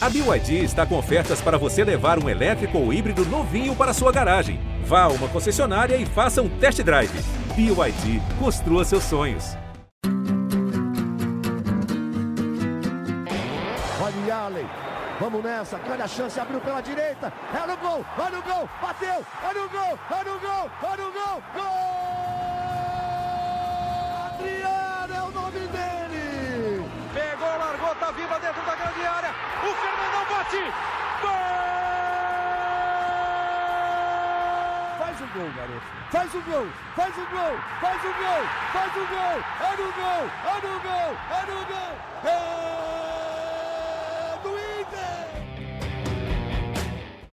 A BYD está com ofertas para você levar um elétrico ou híbrido novinho para sua garagem. Vá a uma concessionária e faça um test drive. BYD, construa seus sonhos. Olha Allen, vamos nessa, grande a chance, abriu pela direita, é no gol, olha o gol, bateu, olha o gol, olha o gol, olha o gol, gol! Adriano é o nome dele! Pegou, largou, tá viva dentro da grande área, o Fernandão bate, gol! Faz o gol, garoto, faz o gol, faz o gol, faz o gol, faz o gol, é no gol, é no gol, é no gol, é do Inter!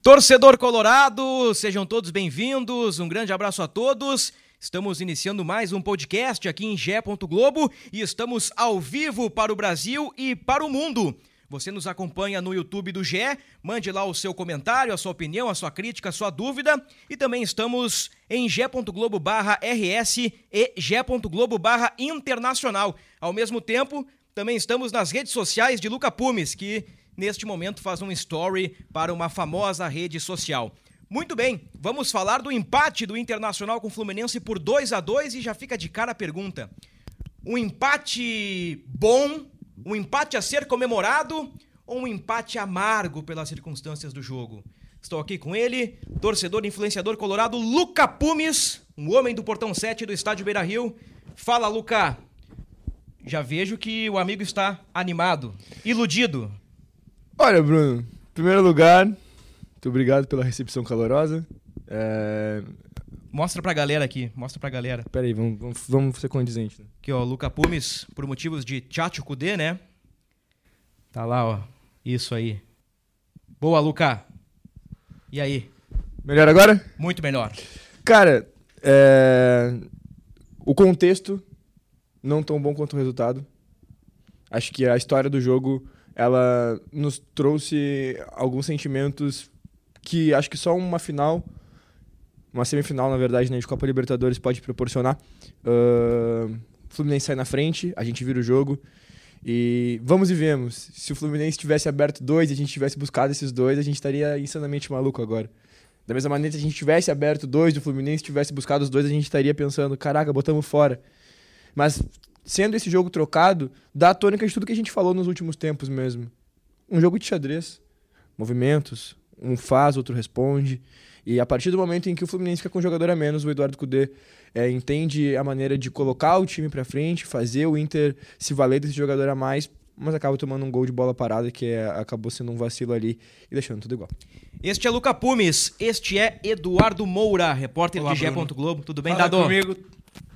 Torcedor Colorado, sejam todos bem-vindos. Um grande abraço a todos. Estamos iniciando mais um podcast aqui em Gé. Globo e estamos ao vivo para o Brasil e para o mundo. Você nos acompanha no YouTube do GE, mande lá o seu comentário, a sua opinião, a sua crítica, a sua dúvida. E também estamos em g.globo RS e g.globo internacional. Ao mesmo tempo, também estamos nas redes sociais de Luca Pumes, que neste momento faz um story para uma famosa rede social. Muito bem, vamos falar do empate do Internacional com o Fluminense por 2 a 2 e já fica de cara a pergunta. Um empate bom, um empate a ser comemorado ou um empate amargo pelas circunstâncias do jogo? Estou aqui com ele, torcedor e influenciador colorado Luca Pumes, um homem do portão 7 do estádio Beira-Rio. Fala, Luca. Já vejo que o amigo está animado, iludido. Olha, Bruno, em primeiro lugar, muito obrigado pela recepção calorosa. É... Mostra pra galera aqui, mostra pra galera. Pera aí, vamos, vamos, vamos ser condizentes. Né? Aqui, ó, Luca Pumes, por motivos de Tchatcho Kudê, né? Tá lá, ó. Isso aí. Boa, Luca. E aí? Melhor agora? Muito melhor. Cara, é... o contexto não tão bom quanto o resultado. Acho que a história do jogo ela nos trouxe alguns sentimentos que acho que só uma final, uma semifinal, na verdade, né, de Copa Libertadores pode proporcionar. Uh, Fluminense sai na frente, a gente vira o jogo e vamos e vemos. Se o Fluminense tivesse aberto dois e a gente tivesse buscado esses dois, a gente estaria insanamente maluco agora. Da mesma maneira, se a gente tivesse aberto dois do Fluminense, tivesse buscado os dois, a gente estaria pensando, caraca, botamos fora. Mas sendo esse jogo trocado, dá a tônica de tudo que a gente falou nos últimos tempos mesmo. Um jogo de xadrez, movimentos, um faz, outro responde. E a partir do momento em que o Fluminense fica com um jogador a menos, o Eduardo Cudê é, entende a maneira de colocar o time para frente, fazer o Inter se valer desse jogador a mais, mas acaba tomando um gol de bola parada que é, acabou sendo um vacilo ali e deixando tudo igual. Este é Luca Pumes, este é Eduardo Moura, repórter Olá, de Gé. Globo. Tudo bem, Fala Dado? comigo.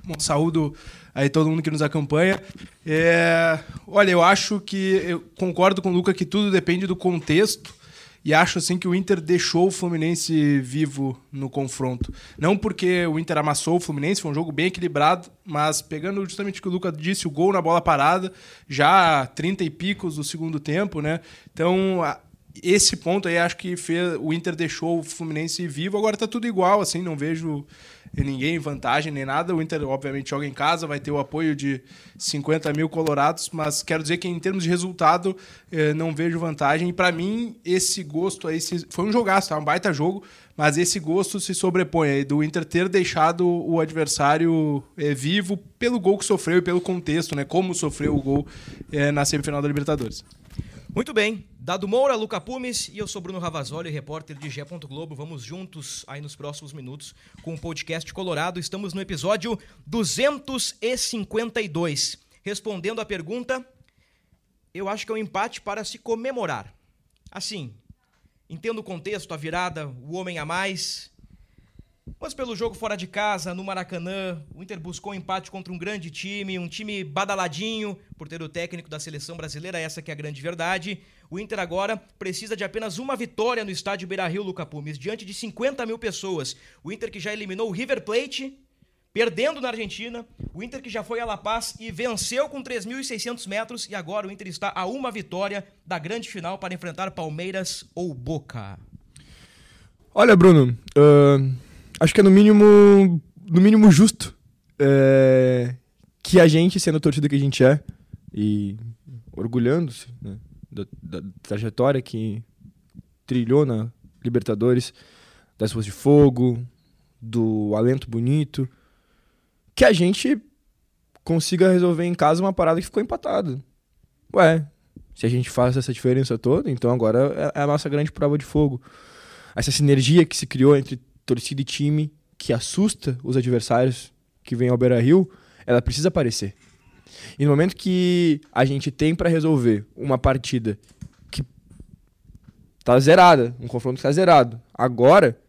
Bom, saúdo aí todo mundo que nos acompanha. É, olha, eu acho que eu concordo com o Luca que tudo depende do contexto e acho assim que o Inter deixou o Fluminense vivo no confronto. Não porque o Inter amassou o Fluminense, foi um jogo bem equilibrado, mas pegando justamente o que o Luca disse, o gol na bola parada, já 30 e picos do segundo tempo, né? Então, esse ponto aí acho que fez, o Inter deixou o Fluminense vivo, agora tá tudo igual, assim, não vejo ninguém em vantagem nem nada. O Inter, obviamente, joga em casa, vai ter o apoio de 50 mil colorados, mas quero dizer que em termos de resultado, eh, não vejo vantagem. E para mim, esse gosto aí foi um jogaço, tá? um baita jogo, mas esse gosto se sobrepõe aí do Inter ter deixado o adversário eh, vivo pelo gol que sofreu e pelo contexto, né? Como sofreu o gol eh, na semifinal da Libertadores. Muito bem. Dado Moura, Luca Pumes e eu sou Bruno Ravazoli, repórter de Gé. Globo. Vamos juntos aí nos próximos minutos com o podcast Colorado. Estamos no episódio 252. Respondendo a pergunta, eu acho que é um empate para se comemorar. Assim, entendo o contexto, a virada, o homem a mais. Mas pelo jogo fora de casa, no Maracanã, o Inter buscou um empate contra um grande time, um time badaladinho por ter o técnico da seleção brasileira, essa que é a grande verdade. O Inter agora precisa de apenas uma vitória no estádio Beira-Rio, Luca Pumes, diante de 50 mil pessoas. O Inter que já eliminou o River Plate, perdendo na Argentina. O Inter que já foi a La Paz e venceu com 3.600 metros. E agora o Inter está a uma vitória da grande final para enfrentar Palmeiras ou Boca. Olha, Bruno, ahn, acho que é no mínimo, no mínimo justo é, que a gente, sendo a torcida que a gente é, e orgulhando-se né, da, da trajetória que trilhou na Libertadores, das ruas de fogo, do alento bonito, que a gente consiga resolver em casa uma parada que ficou empatada. Ué, se a gente faz essa diferença toda, então agora é, é a nossa grande prova de fogo. Essa sinergia que se criou entre torcida e time, que assusta os adversários que vêm ao Beira Rio, ela precisa aparecer. E no momento que a gente tem para resolver uma partida que tá zerada, um confronto que tá zerado, agora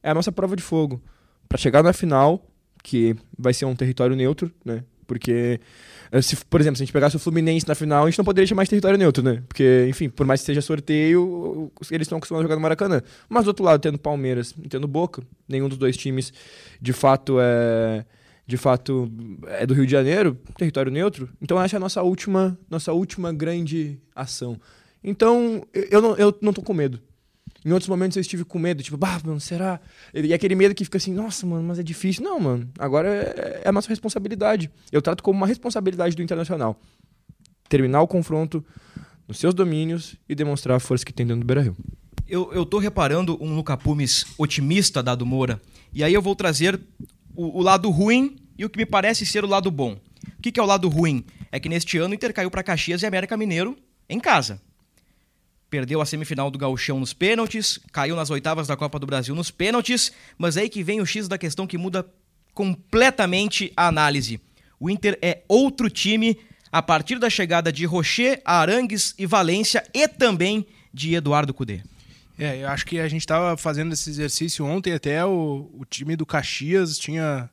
é a nossa prova de fogo. para chegar na final, que vai ser um território neutro, né? Porque, se, por exemplo, se a gente pegasse o Fluminense na final, a gente não poderia chamar de território neutro, né? Porque, enfim, por mais que seja sorteio, eles estão acostumados a jogar no Maracanã. Mas do outro lado, tendo Palmeiras e tendo Boca, nenhum dos dois times de fato é de fato é do Rio de Janeiro, território neutro. Então essa é a nossa última, nossa última grande ação. Então eu não, eu não tô com medo. Em outros momentos eu estive com medo, tipo, bah, mano, será? E aquele medo que fica assim, nossa, mano, mas é difícil. Não, mano, agora é, é a nossa responsabilidade. Eu trato como uma responsabilidade do Internacional. Terminar o confronto nos seus domínios e demonstrar a força que tem dentro do Beira-Rio. Eu, eu tô reparando um Luca Pumes otimista, Dado Moura, e aí eu vou trazer o, o, lado ruim e o que me parece ser o lado bom. O que, que é o lado ruim? É que neste ano o Inter caiu para Caxias e América Mineiro em casa perdeu a semifinal do Gauchão nos pênaltis, caiu nas oitavas da Copa do Brasil nos pênaltis, mas é aí que vem o X da questão que muda completamente a análise. O Inter é outro time a partir da chegada de Rocher, Arangues e Valência e também de Eduardo Cudê. É, eu acho que a gente estava fazendo esse exercício ontem até o, o time do Caxias tinha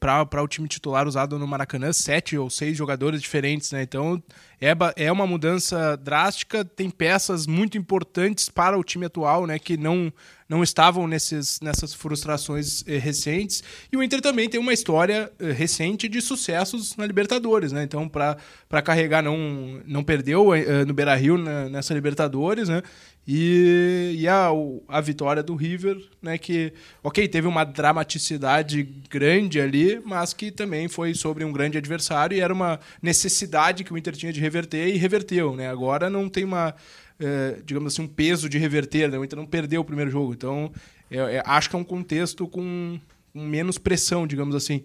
para o time titular usado no Maracanã, sete ou seis jogadores diferentes, né? Então é, é uma mudança drástica, tem peças muito importantes para o time atual, né? Que não, não estavam nesses, nessas frustrações eh, recentes. E o Inter também tem uma história eh, recente de sucessos na Libertadores, né? Então, para carregar, não, não perdeu eh, no Beira Rio né, nessa Libertadores, né? E, e a, a vitória do River, né, que, ok, teve uma dramaticidade grande ali, mas que também foi sobre um grande adversário e era uma necessidade que o Inter tinha de reverter e reverteu. Né? Agora não tem uma, é, digamos assim, um peso de reverter, né? o Inter não perdeu o primeiro jogo. Então, é, é, acho que é um contexto com, com menos pressão, digamos assim.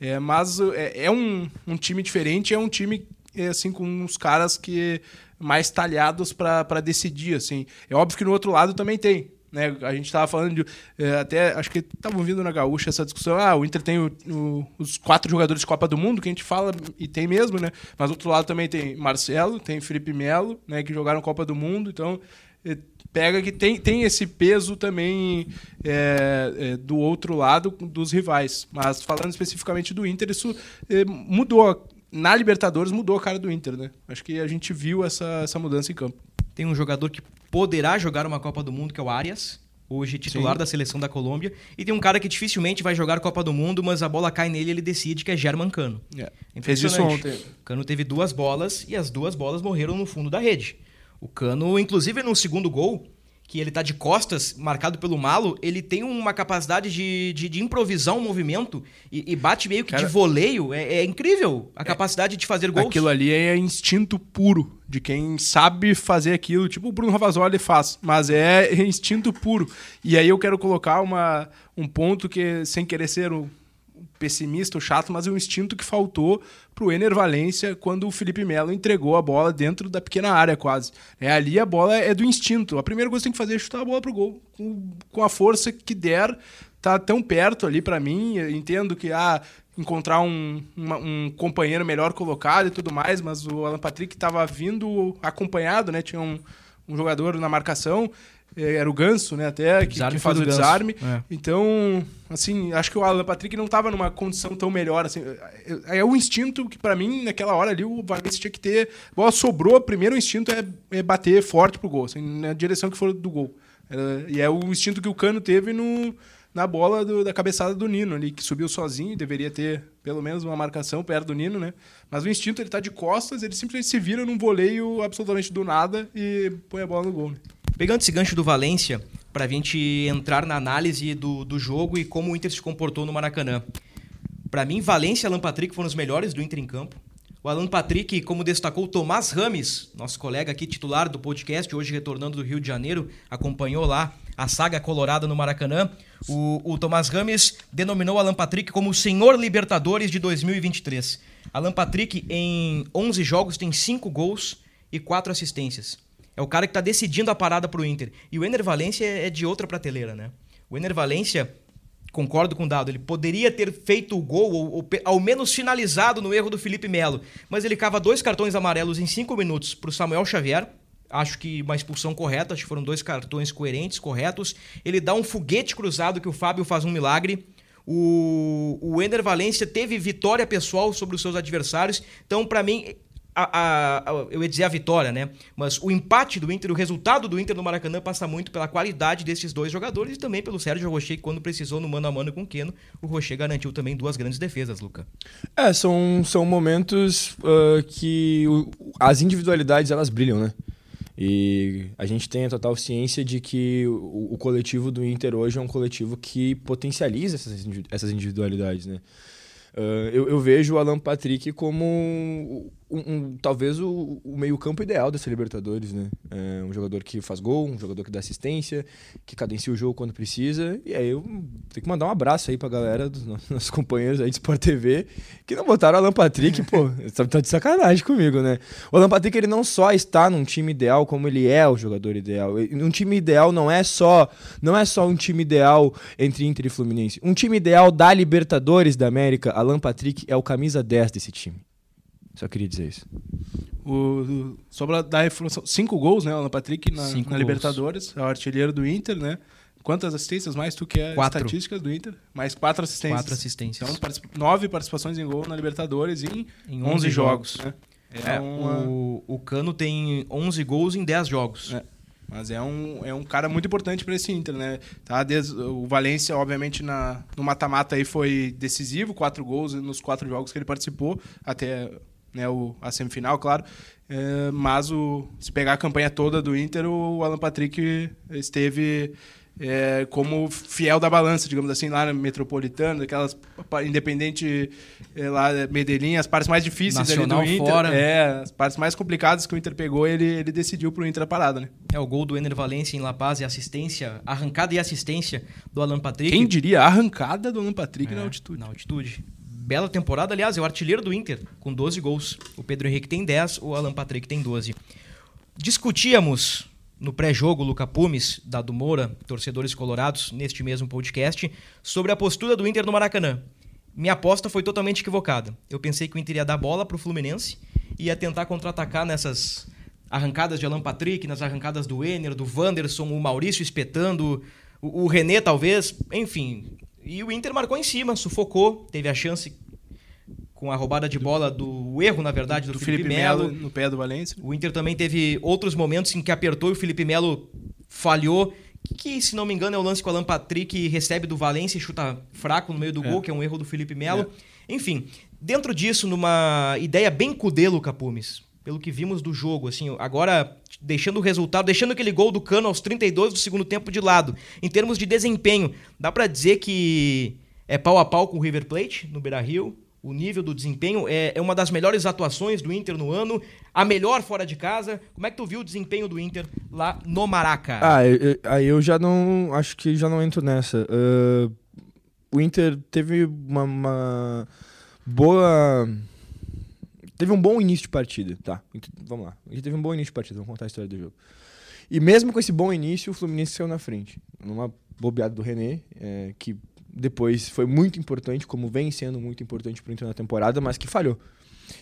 É, mas é, é um, um time diferente, é um time é, assim com uns caras que mais talhados para decidir, assim. É óbvio que no outro lado também tem. Né? A gente estava falando de. É, até acho que estavam vindo na Gaúcha essa discussão. Ah, o Inter tem o, o, os quatro jogadores de Copa do Mundo, que a gente fala, e tem mesmo, né? Mas do outro lado também tem Marcelo, tem Felipe Melo, né? Que jogaram Copa do Mundo. Então, é, pega que tem, tem esse peso também é, é, do outro lado dos rivais. Mas falando especificamente do Inter, isso é, mudou na Libertadores mudou a cara do Inter, né? Acho que a gente viu essa, essa mudança em campo. Tem um jogador que poderá jogar uma Copa do Mundo, que é o Arias, hoje titular Sim. da seleção da Colômbia. E tem um cara que dificilmente vai jogar Copa do Mundo, mas a bola cai nele e ele decide, que é German Cano. É. Fez isso ontem. Cano teve duas bolas e as duas bolas morreram no fundo da rede. O Cano, inclusive no segundo gol, que ele tá de costas, marcado pelo Malo, ele tem uma capacidade de, de, de improvisar um movimento e, e bate meio que Cara, de voleio. É, é incrível a é, capacidade de fazer gols. Aquilo ali é instinto puro de quem sabe fazer aquilo, tipo o Bruno Ravazoli faz, mas é instinto puro. E aí eu quero colocar uma, um ponto que, sem querer ser um pessimista ou chato, mas é um instinto que faltou para o Ener Valência quando o Felipe Melo entregou a bola dentro da pequena área quase. É, ali a bola é do instinto. A primeira coisa que tem que fazer é chutar a bola pro gol com, com a força que der. Tá tão perto ali para mim. Eu entendo que ah, encontrar um, uma, um companheiro melhor colocado e tudo mais, mas o Alan Patrick estava vindo acompanhado, né? Tinha um, um jogador na marcação era o Ganso, né, até, que, que faz o desarme. É. Então, assim, acho que o Alan Patrick não estava numa condição tão melhor, assim. É, é o instinto que, para mim, naquela hora ali, o Valencia tinha que ter... A bola sobrou, primeiro o instinto é, é bater forte pro gol, assim, na direção que for do gol. e é o instinto que o Cano teve no, na bola do, da cabeçada do Nino ali, que subiu sozinho, deveria ter pelo menos uma marcação perto do Nino, né? Mas o instinto, ele tá de costas, ele simplesmente se vira num voleio absolutamente do nada e põe a bola no gol, né? Pegando esse gancho do Valência, para a gente entrar na análise do, do jogo e como o Inter se comportou no Maracanã. Para mim, Valência e Alan Patrick foram os melhores do Inter em campo. O Alan Patrick, como destacou Tomás Rames, nosso colega aqui titular do podcast, hoje retornando do Rio de Janeiro, acompanhou lá a saga colorada no Maracanã. O, o Tomás Rames denominou Alan Patrick como o Senhor Libertadores de 2023. Alan Patrick, em 11 jogos, tem 5 gols e 4 assistências. É o cara que está decidindo a parada para o Inter. E o Ener Valência é de outra prateleira, né? O Ener Valência concordo com o Dado, ele poderia ter feito o gol, ou, ou, ao menos finalizado no erro do Felipe Melo, mas ele cava dois cartões amarelos em cinco minutos para o Samuel Xavier, acho que uma expulsão correta, acho que foram dois cartões coerentes, corretos, ele dá um foguete cruzado que o Fábio faz um milagre, o, o Ender Valência teve vitória pessoal sobre os seus adversários, então para mim a, a, a, eu ia dizer a vitória, né? Mas o empate do Inter, o resultado do Inter no Maracanã passa muito pela qualidade desses dois jogadores e também pelo Sérgio Rocher, que quando precisou no mano a mano com o Keno, o Rocher garantiu também duas grandes defesas, Luca. É, são, são momentos uh, que o, as individualidades elas brilham, né? E a gente tem a total ciência de que o, o coletivo do Inter hoje é um coletivo que potencializa essas, essas individualidades, né? Uh, eu, eu, vejo o Alan Patrick como um, um, talvez o, o meio-campo ideal dessa Libertadores, né? É um jogador que faz gol, um jogador que dá assistência, que cadencia o jogo quando precisa. E aí eu tenho que mandar um abraço aí pra galera, dos nossos companheiros aí de Sport TV, que não botaram o Alan Patrick, pô, tá de sacanagem comigo, né? O Alan Patrick, ele não só está num time ideal, como ele é o jogador ideal. Um time ideal não é só, não é só um time ideal entre Inter e Fluminense. Um time ideal da Libertadores da América, Alan Patrick é o camisa 10 desse time. Só queria dizer isso. O, só pra dar informação, cinco gols, né, Alan Patrick na, na Libertadores, é o artilheiro do Inter, né? Quantas assistências mais tu quer quatro. estatísticas do Inter? Mais quatro assistências. Quatro assistências. Então, nove participações em gol na Libertadores em, em 11, 11 jogos. jogos. Né? É, é uma... o, o Cano tem 11 gols em 10 jogos. É. Mas é um, é um cara muito importante para esse Inter, né? Tá, desde, o Valência, obviamente, na, no mata-mata aí foi decisivo, quatro gols nos quatro jogos que ele participou, até né, o, a semifinal, claro. É, mas o, se pegar a campanha toda do Inter, o Alan Patrick esteve é, como fiel da balança, digamos assim, lá na Metropolitana, aquelas independente é, lá Medellín, as partes mais difíceis Nacional ali do Inter. Fora. É, as partes mais complicadas que o Inter pegou, ele, ele decidiu pro Inter a parada, né? É o gol do Ener Valencia em La Paz e assistência, arrancada e assistência do Alan Patrick. Quem diria arrancada do Alan Patrick é, na altitude. Na altitude bela temporada, aliás, é o artilheiro do Inter, com 12 gols. O Pedro Henrique tem 10, o Alan Patrick tem 12. Discutíamos no pré-jogo, Luca Pumes, Dado Moura, torcedores colorados, neste mesmo podcast, sobre a postura do Inter no Maracanã. Minha aposta foi totalmente equivocada. Eu pensei que o Inter ia dar bola para o Fluminense e ia tentar contra-atacar nessas arrancadas de Alan Patrick, nas arrancadas do Ener, do Wanderson, o Maurício espetando, o, o René talvez, enfim, e o Inter marcou em cima, sufocou, teve a chance com a roubada de bola do erro, na verdade, do, do Felipe, Felipe Melo no pé do Valência. O Inter também teve outros momentos em que apertou e o Felipe Melo falhou. Que, se não me engano, é o lance com o Alan Patrick recebe do Valência e chuta fraco no meio do é. gol, que é um erro do Felipe Melo. É. Enfim, dentro disso, numa ideia bem cudelo, Capumes, pelo que vimos do jogo, assim, agora deixando o resultado, deixando aquele gol do Cano aos 32 do segundo tempo de lado. Em termos de desempenho, dá para dizer que é pau a pau com o River Plate no Beira-Rio. O nível do desempenho é, é uma das melhores atuações do Inter no ano, a melhor fora de casa. Como é que tu viu o desempenho do Inter lá no Maraca? Ah, aí eu, eu, já não. Acho que já não entro nessa. Uh, o Inter teve uma, uma boa teve um bom início de partida, tá? Vamos lá. A gente teve um bom início de partida, vamos contar a história do jogo. E mesmo com esse bom início, o Fluminense saiu na frente. Numa bobeada do René, é, que depois foi muito importante, como vem sendo muito importante para o Inter na temporada, mas que falhou.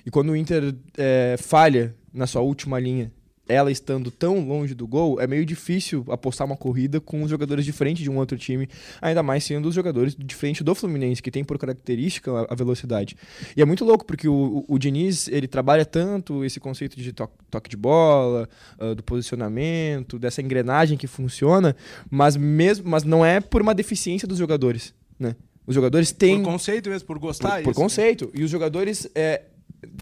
E quando o Inter é, falha na sua última linha ela estando tão longe do gol, é meio difícil apostar uma corrida com os jogadores de frente de um outro time, ainda mais sendo os jogadores de frente do Fluminense, que tem por característica a velocidade. E é muito louco, porque o, o, o Diniz, ele trabalha tanto esse conceito de toque, toque de bola, uh, do posicionamento, dessa engrenagem que funciona, mas, mesmo, mas não é por uma deficiência dos jogadores, né? Os jogadores têm... Por conceito mesmo, por gostar. Por, por isso, conceito. Né? E os jogadores... É,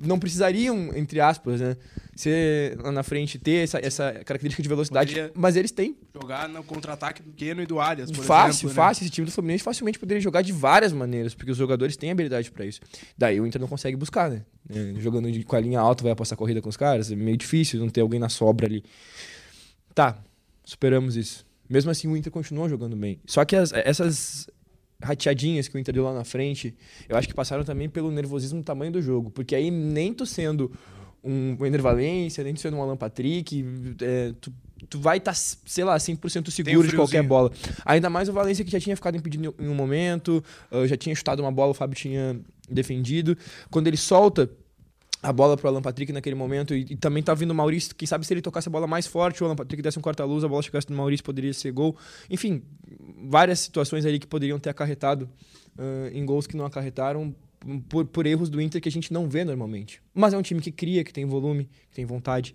não precisariam, entre aspas, né? Ser lá na frente, ter essa, essa característica de velocidade. Poderia- Mas eles têm. Jogar no contra-ataque do Keno e do Arias, por fácil, exemplo, né? fácil. Esse time do Fluminense facilmente poderia jogar de várias maneiras, porque os jogadores têm habilidade pra isso. Daí o Inter não consegue buscar, né? É, jogando de- com a linha alta, vai passar corrida com os caras. É meio difícil não ter alguém na sobra ali. Tá, superamos isso. Mesmo assim, o Inter continua jogando bem. Só que as- essas rateadinhas que o Inter deu lá na frente, eu acho que passaram também pelo nervosismo do tamanho do jogo. Porque aí, nem tu sendo um Ener Valência, nem tu sendo um Alan Patrick, é, tu, tu vai estar, sei lá, 100% seguro de qualquer bola. Ainda mais o Valência que já tinha ficado impedido em um momento, ah, já tinha chutado uma bola, o Fábio tinha defendido. Quando ele solta a bola pro Alan Patrick naquele momento e, e também tá vindo o Maurício, quem sabe se ele tocasse a bola mais forte, o Alan Patrick desse um corta-luz, a bola chegasse no Maurício, poderia ser gol. Enfim, várias situações ali que poderiam ter acarretado ah, em gols que não acarretaram por, por erros do Inter que a gente não vê normalmente. Mas é um time que cria, que tem volume, que tem vontade.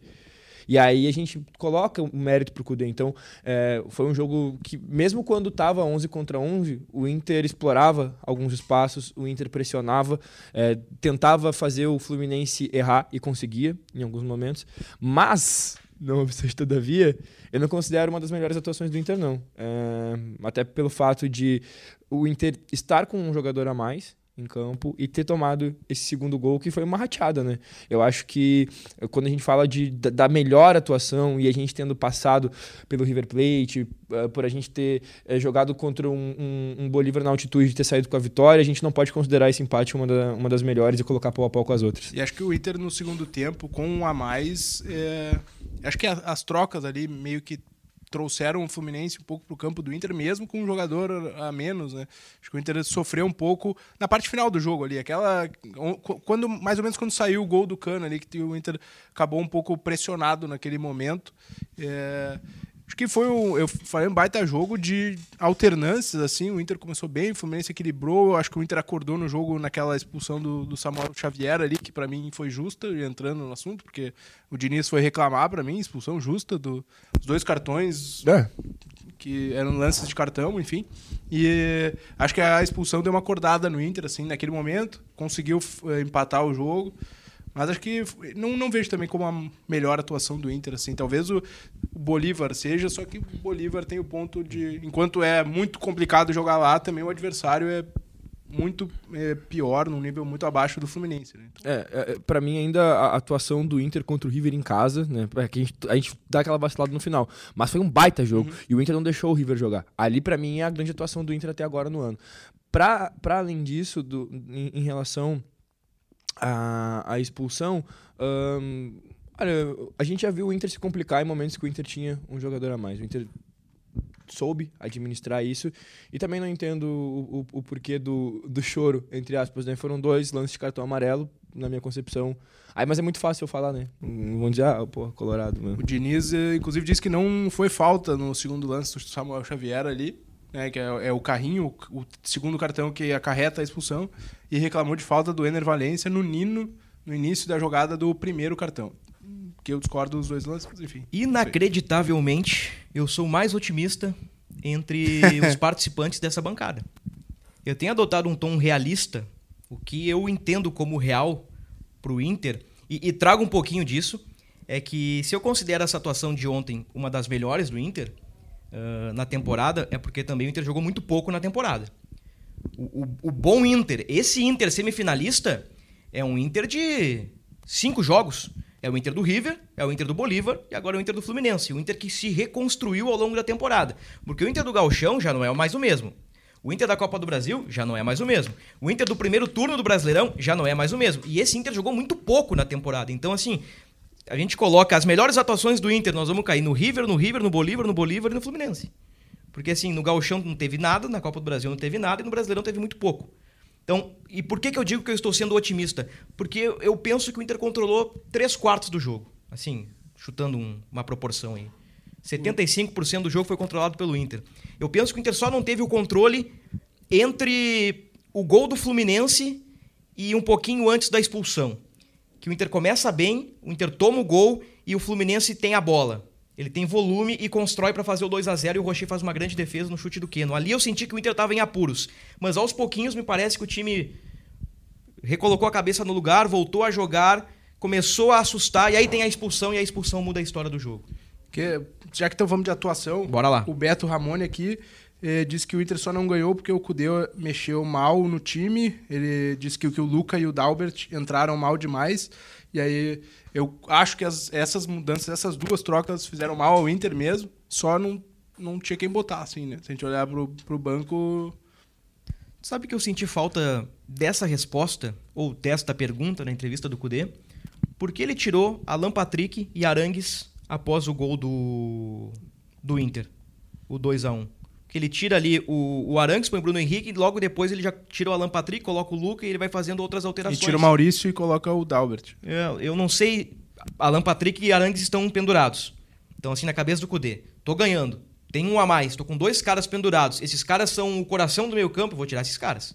E aí a gente coloca o mérito pro Cudê. Então, é, foi um jogo que, mesmo quando tava 11 contra 11, o Inter explorava alguns espaços, o Inter pressionava, é, tentava fazer o Fluminense errar e conseguia em alguns momentos. Mas, não obstante todavia, eu não considero uma das melhores atuações do Inter, não. É, até pelo fato de o Inter estar com um jogador a mais em campo e ter tomado esse segundo gol que foi uma rateada, né? Eu acho que eh, quando a gente fala de, da, melhor atuação e a gente tendo passado pelo River Plate, eh, por a gente ter eh, jogado contra um, um, um Bolívar na altitude e ter saído com a vitória, a gente não pode considerar esse empate uma, da- uma das melhores e colocar pau a pau com as outras. E acho que o Inter no segundo tempo, com um a mais, é, acho que as trocas ali meio que trouxeram o Fluminense um pouco pro campo do Inter, mesmo com um jogador a menos, né? Acho que o Inter sofreu um pouco na parte final do jogo ali, aquela quando mais ou menos quando saiu o gol do Cano ali que o Inter acabou um pouco pressionado naquele momento. É, Acho que foi um, eu falei um baita jogo de alternâncias, assim. O Inter começou bem, o Fluminense equilibrou. Eu acho que o Inter acordou no jogo naquela expulsão do, do Samuel Xavier ali, que pra mim foi justa, entrando no assunto, porque o Diniz foi reclamar pra mim, expulsão justa do- dos dois cartões É, que eram lances de cartão, enfim. E acho que a expulsão deu uma acordada no Inter, assim, naquele momento. Conseguiu eh, empatar o jogo. Mas acho que não, não vejo também como a melhor atuação do Inter, assim. Talvez o, Bolívar seja, só que o Bolívar tem o ponto de... Enquanto é muito complicado jogar lá, também o adversário é muito eh, pior, num nível muito abaixo do Fluminense, né? Então, É, é, pra mim ainda a atuação do Inter contra o River em casa, né? É que a gente, a gente dá aquela vacilada no final. Mas foi um baita jogo. E o Inter não deixou o River jogar. Ali, pra mim, é a grande atuação do Inter até agora no ano. Pra além disso, do, em, em relação à, à expulsão, ahn, olha, a gente já viu o Inter se complicar em momentos que o Inter tinha um jogador a mais. O Inter soube administrar isso. E também não entendo o, o, o porquê do, do choro, entre aspas, né? Foram dois lances de cartão amarelo, na minha concepção. Aí, mas é muito fácil eu falar, né? Vão dizer, ah, pô, colorado, mano. O Diniz, eh, inclusive, disse que não foi falta no segundo lance do Samuel Xavier ali, né, que é, é o carrinho, o, o segundo cartão que acarreta a expulsão, e reclamou de falta do Ener Valência no Nino, no início da jogada do primeiro cartão. Que eu discordo dos dois lances, enfim. Inacreditavelmente, eu sou o mais otimista entre os participantes dessa bancada. Eu tenho adotado um tom realista, o que eu entendo como real pro Inter, e, e trago um pouquinho disso, é que se eu considero essa atuação de ontem uma das melhores do Inter na temporada, é porque também o Inter jogou muito pouco na temporada. O, o- o bom Inter, esse Inter semifinalista, é um Inter de cinco jogos. É o Inter do River, é o Inter do Bolívar e agora é o Inter do Fluminense. O Inter que se reconstruiu ao longo da temporada. Porque o Inter do Galchão já não é mais o mesmo. O Inter da Copa do Brasil já não é mais o mesmo. O Inter do primeiro turno do Brasileirão já não é mais o mesmo. E esse Inter jogou muito pouco na temporada. Então, assim, a gente coloca as melhores atuações do Inter, nós vamos cair no River, no River, no Bolívar, no Bolívar e no Fluminense. Porque assim, no Gauchão não teve nada, na Copa do Brasil não teve nada e no Brasileirão teve muito pouco. Então, e por que, que eu digo que eu estou sendo otimista? Porque eu, penso que o Inter controlou três quartos do jogo. Assim, chutando um- uma proporção aí. 75% do jogo foi controlado pelo Inter. Eu penso que o Inter só não teve o controle entre o gol do Fluminense e um pouquinho antes da expulsão. Que o Inter começa bem, o Inter toma o gol e o Fluminense tem a bola. Ele tem volume e constrói para fazer o 2 a 0 e o Rocher faz uma grande defesa no chute do Keno. Ali eu senti que o Inter estava em apuros, mas aos pouquinhos me parece que o time recolocou a cabeça no lugar, voltou a jogar, começou a assustar, e aí tem a expulsão, e a expulsão muda a história do jogo. Porque, já que então vamos de atuação, Bora lá. o Beto Ramone aqui eh, disse que o Inter só não ganhou porque o Cudê mexeu mal no time. Ele disse que, que o Luca e o Dalbert entraram mal demais. E aí eu acho que as- essas mudanças, essas duas trocas fizeram mal ao Inter mesmo. Só não, não tinha quem botar, assim, né? Se a gente olhar pro, pro banco. Sabe que eu senti falta dessa resposta, ou desta pergunta na entrevista do Cudê? Porque ele tirou Alan Patrick e Arangues após o gol do, do Inter, o 2 a 1 Que ele tira ali o, o Arangues, põe o Bruno Henrique, e logo depois ele já tira o Alan Patrick, coloca o Luca e ele vai fazendo outras E alterações. tira o Maurício e coloca o Dalbert. É, eu não sei. Alan Patrick e Arangues estão pendurados. Então, assim, na cabeça do Cudê. Tô ganhando. Tem um a mais. Tô com dois caras pendurados. Esses caras são o coração do meio campo. Vou tirar esses caras.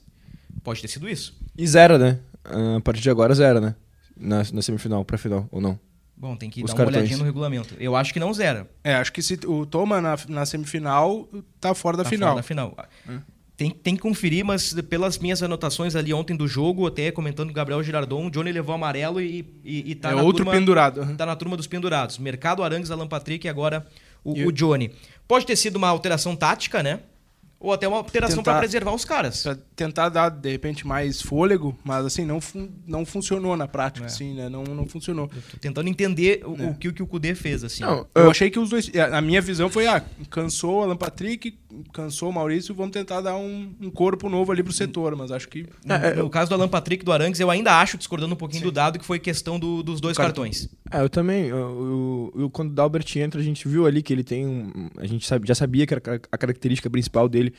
Pode ter sido isso. E zero, né? Ah, A partir de agora, zero, né? Na, na semifinal, pra final, ou não? Bom, tem que Os dar uma cartões. olhadinha no regulamento. Eu acho que não zera. É, acho que se o Toma na, na semifinal tá fora da Tá final. fora da final. Tem, tem que conferir, mas pelas minhas anotações ali ontem do jogo, até comentando com o Gabriel Girardon, o Johnny levou amarelo e, e, e tá é na outro turma, pendurado. Tá na turma dos pendurados. Mercado, Arangues, Alan Patrick e agora o, E o- Johnny. Pode ter sido uma alteração tática, né? Ou até uma alteração para preservar os caras. Pra tentar dar, de repente, mais fôlego, mas assim, não, fun- não funcionou na prática, É. assim, né? Não, não funcionou. Tô tentando entender o, É. o que, o que o Kudê fez, assim. Não, Eu achei que os dois. A minha visão foi: ah, cansou o Alan Patrick, cansou o Maurício, vamos tentar dar um, um corpo novo ali pro setor, mas acho que. No, no caso do Alan Patrick e do Arangues, eu ainda acho, discordando um pouquinho do dado, que foi questão do- dos dois Cartão. cartões. É, eu também. Eu, eu- eu- quando o Dalbert entra, a gente viu ali que ele tem um. A gente sabe- já sabia que a característica principal dele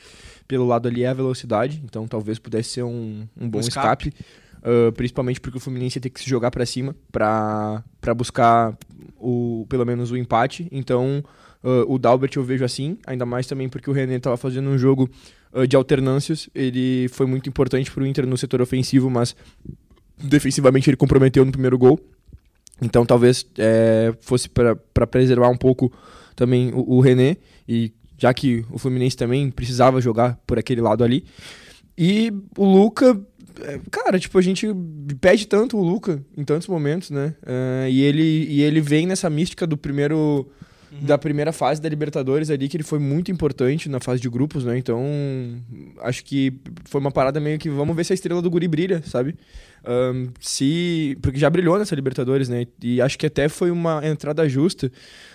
pelo lado ali é a velocidade, então talvez pudesse ser um, um bom Um escape. escape. ah, principalmente porque o Fluminense ia ter que se jogar pra cima pra pra buscar o, pelo menos o empate. Então ah, o Dalbert eu vejo assim, ainda mais também porque o René tava fazendo um jogo ah, de alternâncias. Ele foi muito importante pro Inter no setor ofensivo, mas defensivamente ele comprometeu no primeiro gol. Então talvez é, fosse para preservar um pouco também o, o René, e já que o Fluminense também precisava jogar por aquele lado ali. E o Luca, é, cara, tipo, a gente pede tanto o Luca em tantos momentos, né? É, e, ele, e ele vem nessa mística do primeiro. Da primeira fase da Libertadores ali, que ele foi muito importante na fase de grupos, né? Então, acho que foi uma parada meio que vamos ver se a estrela do Guri brilha, sabe? Ahn, se porque já brilhou nessa Libertadores, né? E acho que até foi uma entrada justa,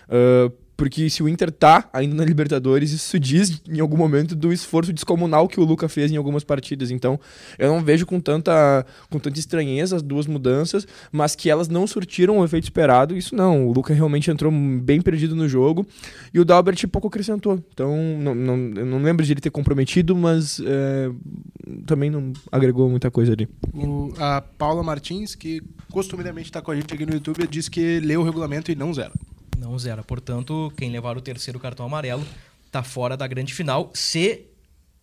ah, porque se o Inter tá ainda na Libertadores, isso diz em algum momento do esforço descomunal que o Luca fez em algumas partidas. Então, eu não vejo com tanta com tanta estranheza as duas mudanças, mas que elas não surtiram o efeito esperado. Isso não, o Luca realmente entrou bem perdido no jogo e o Dalbert pouco acrescentou. Então, não, não, eu não lembro de ele ter comprometido, mas é, também não agregou muita coisa ali. O- a Paula Martins, que costumeiramente está com a gente aqui no YouTube, disse que leu o regulamento e não zero. Não zera. Portanto, quem levar o terceiro cartão amarelo tá fora da grande final se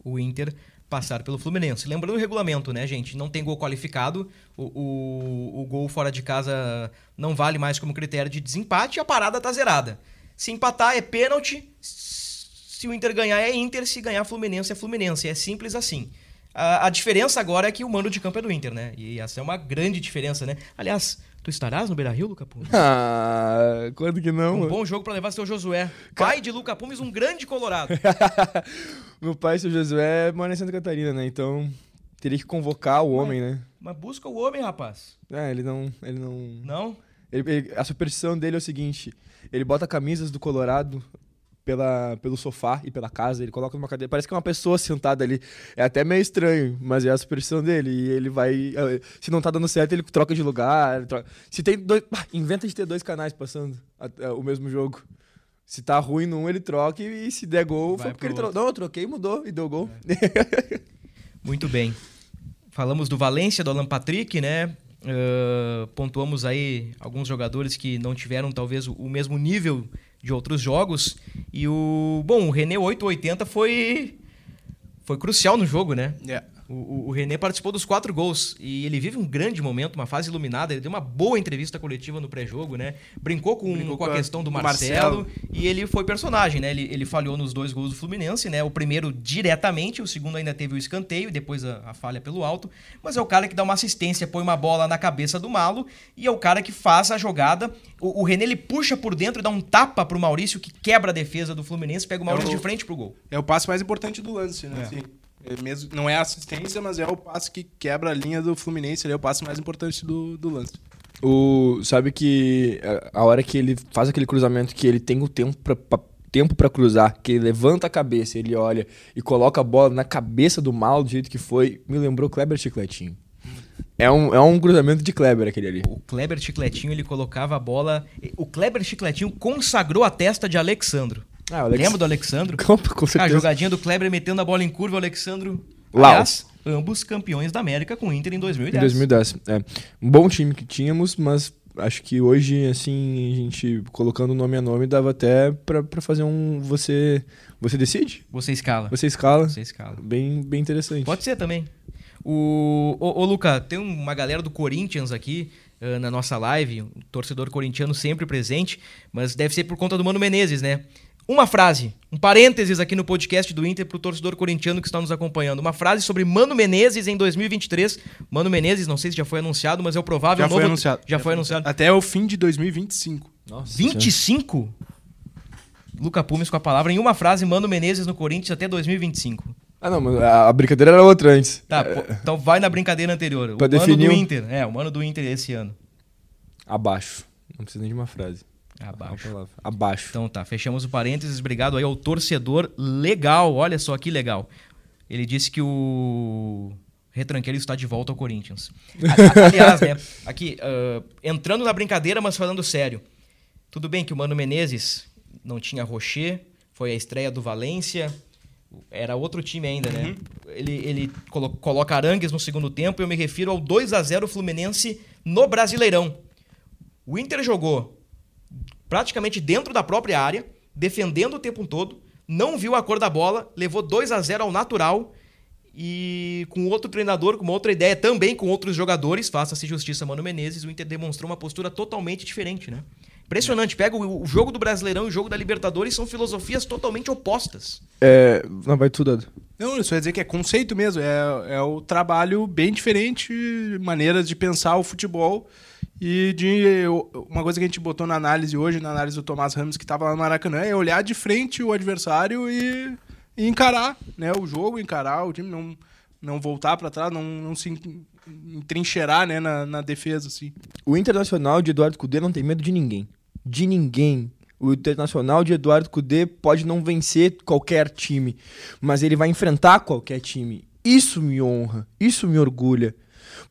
o Inter passar pelo Fluminense. Lembrando o regulamento, né, gente? Não tem gol qualificado. O, o, o gol fora de casa não vale mais como critério de desempate a parada tá zerada. Se empatar é pênalti. Se o Inter ganhar é Inter, se ganhar Fluminense é Fluminense. É simples assim. A, a diferença agora é que o mando de campo é do Inter, né? E essa é uma grande diferença, né? Aliás, tu estarás no Beira-Rio, Luca Pumes? Ah, quando que não? Um bom jogo pra levar seu Josué. Pai de Luca Pumes, um grande colorado. Meu pai, seu Josué, mora em Santa Catarina, né? Então teria que convocar o homem, né? Mas busca o homem, rapaz. É, ele não. Ele não. Não? ele- ele- a superstição dele é o seguinte: ele bota camisas do Colorado pela, pelo sofá e pela casa, ele coloca numa cadeira. Parece que é uma pessoa sentada ali. É até meio estranho, mas é a superstição dele. E ele vai. eh, Se não tá dando certo, ele troca de lugar. troca- Se tem dois. Ah, inventa de ter dois canais passando a- o mesmo jogo. Se tá ruim num, ele troca e, se der gol, Vai foi porque ele trocou. Não, eu troquei, mudou e deu gol. Muito bem. Falamos do Valência, do Alan Patrick, né? Ah, pontuamos aí alguns jogadores que não tiveram talvez o mesmo nível de outros jogos. E o. Bom, o René 880 foi. Foi crucial no jogo, né? É. O, o René participou dos quatro gols e ele vive um grande momento, uma fase iluminada. Ele deu uma boa entrevista coletiva no pré-jogo, né? Brincou com, Brincou com a a- questão do Marcelo, Marcelo. e ele foi personagem, né? Ele, ele falhou nos dois gols do Fluminense, né? O primeiro diretamente, o segundo ainda teve o escanteio, e depois a, a falha pelo alto. Mas é o cara que dá uma assistência, põe uma bola na cabeça do Malo e é o cara que faz a jogada. O, o René ele puxa por dentro e dá um tapa pro Maurício, que quebra a defesa do Fluminense, pega o Maurício o- de frente pro gol. É o passe mais importante do lance, né? Assim, é mesmo, não é assistência, mas é o passe que quebra a linha do Fluminense. Ele é o passe mais importante do, do lance. O, sabe que a- a hora que ele faz aquele cruzamento, que ele tem o tempo pra, pra- tempo pra cruzar, que ele levanta a cabeça, ele olha e coloca a bola na cabeça do mal do jeito que foi, me lembrou Kleber Chicletinho. É um, é um cruzamento de Kleber aquele ali. O Kleber Chicletinho, ele colocava a bola. O Kleber Chicletinho consagrou a testa de Alexandro. Ah, o Alex- Lembra do Alexandro? Com, com A jogadinha do Kleber metendo a bola em curva, o Alexandro. Lau. Aliás, ambos campeões da América com o Inter em Em 2010. 2010. É. Um bom time que tínhamos, mas acho que hoje, assim, a gente colocando nome a nome, dava até pra, pra fazer um. Você. Você decide? Você escala. Você escala. Você escala. Bem, bem interessante. Pode ser também. O, ô, ô, Luca, tem uma galera do Corinthians aqui ah, na nossa live, um torcedor corintiano sempre presente, mas deve ser por conta do Mano Menezes, né? Uma frase, um parênteses aqui no podcast do Inter pro torcedor corintiano que está nos acompanhando. Uma frase sobre Mano Menezes em 2023. Mano Menezes, não sei se já foi anunciado, mas é o provável Já novo... foi anunciado. Já foi anunciado. Até o fim de 2025. Nossa, 25? Luca Pumes com a palavra em uma frase, Mano Menezes no Corinthians até 2025. Ah, não, mas a, brincadeira era outra antes. Tá, pô, então vai na brincadeira anterior. O Pra mano definir do um- Inter. É, o mano do Inter esse ano. Abaixo. Não precisa nem de uma frase. Abaixo. Abaixo. Então tá, fechamos o parênteses. Obrigado aí ao torcedor legal. Olha só que legal. Ele disse que o retranqueiro está de volta ao Corinthians. Aliás, né? Aqui, ah, entrando na brincadeira, mas falando sério. Tudo bem que o Mano Menezes não tinha Rocher, foi a estreia do Valência. Era outro time ainda, né? Ele, ele colo- coloca Arangues no segundo tempo eu me refiro ao 2 a 0 Fluminense no Brasileirão. O Inter jogou praticamente dentro da própria área, defendendo o tempo todo, não viu a cor da bola, levou 2 a 0 ao natural e com outro treinador, com uma outra ideia, também com outros jogadores, faça-se justiça Mano Menezes, o Inter demonstrou uma postura totalmente diferente, né? Impressionante, pega o, o jogo do Brasileirão e o jogo da Libertadores, são filosofias totalmente opostas. É, não, vai tudo, Dado. Não, isso ia dizer que é conceito mesmo. É, é o trabalho bem diferente, maneiras de pensar o futebol. E de uma coisa que a gente botou na análise hoje, na análise do Tomás Ramos, que estava lá no Maracanã, é olhar de frente o adversário e, e encarar né, o jogo, encarar o time, não, não voltar para trás, não, não se en- entrincheirar né, na, na defesa. Assim. O Internacional de Eduardo Cudê não tem medo de ninguém. De ninguém. O Internacional de Eduardo Cudê pode não vencer qualquer time, mas ele vai enfrentar qualquer time. Isso me honra, isso me orgulha.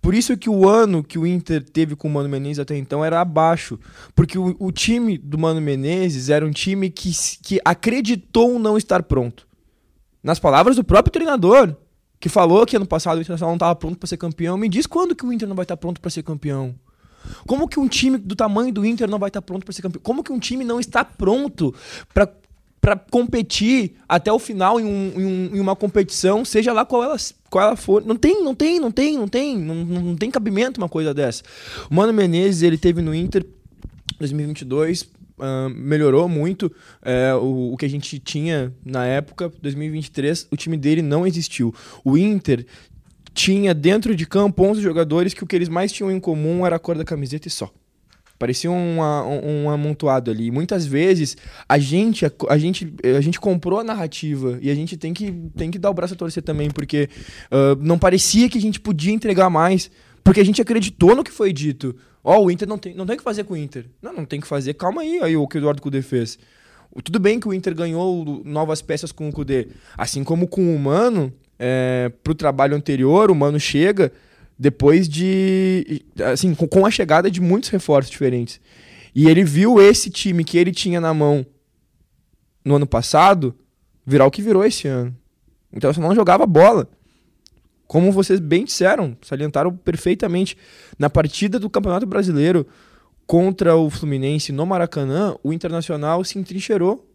Por isso que o ano que o Inter teve com o Mano Menezes até então era abaixo. Porque o, o time do Mano Menezes era um time que, que acreditou não estar pronto. Nas palavras do próprio treinador, que falou que ano passado o Internacional não estava pronto para ser campeão, me diz quando que o Inter não vai estar pronto para ser campeão? Como que um time do tamanho do Inter não vai estar pronto para ser campeão? Como que um time não está pronto para para competir até o final em, um- em um- em uma competição, seja lá qual ela, qual ela for. Não tem, não tem, não tem, não tem, não, não tem cabimento uma coisa dessa. O Mano Menezes, ele teve no Inter 2022, ah, melhorou muito é, o, o que a gente tinha na época, 2023, o time dele não existiu. O Inter tinha dentro de campo 11 jogadores que o que eles mais tinham em comum era a cor da camiseta e só. Parecia um, um amontoado ali. Muitas vezes a gente, a, a gente, a gente comprou a narrativa e a gente tem que, tem que dar o braço a torcer também, porque ah, não parecia que a gente podia entregar mais, porque a gente acreditou no que foi dito. Ó, o Inter não tem, não tem o que fazer com o Inter. Não, não tem o que fazer. Calma aí, aí o que o Eduardo Cudê fez. Tudo bem que o Inter ganhou novas peças com o Cudê. Assim como com o Mano, é, pro trabalho anterior, o Mano chega depois de. Assim, com, a chegada de muitos reforços diferentes. E ele viu esse time que ele tinha na mão no ano passado virar o que virou esse ano. O Internacional não jogava bola. Como vocês bem disseram, salientaram perfeitamente. Na partida do Campeonato Brasileiro contra o Fluminense no Maracanã, o Internacional se entrincheirou.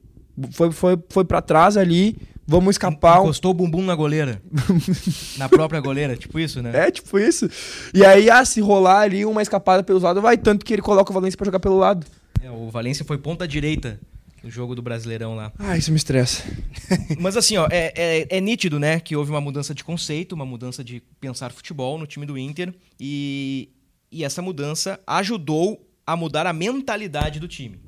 Foi, foi, foi para trás ali, vamos escapar. Encostou o bumbum na goleira. na própria goleira, tipo isso, né? É, tipo isso. E aí, ah, se rolar ali uma escapada pelos lados, vai. Tanto que ele coloca o Valência pra jogar pelo lado. É, o Valência foi ponta direita no jogo do Brasileirão lá. Ah, isso me estressa. Mas assim, ó, é, é- é nítido, né, que houve uma mudança de conceito, uma mudança de pensar futebol no time do Inter e, e essa mudança ajudou a mudar a mentalidade do time.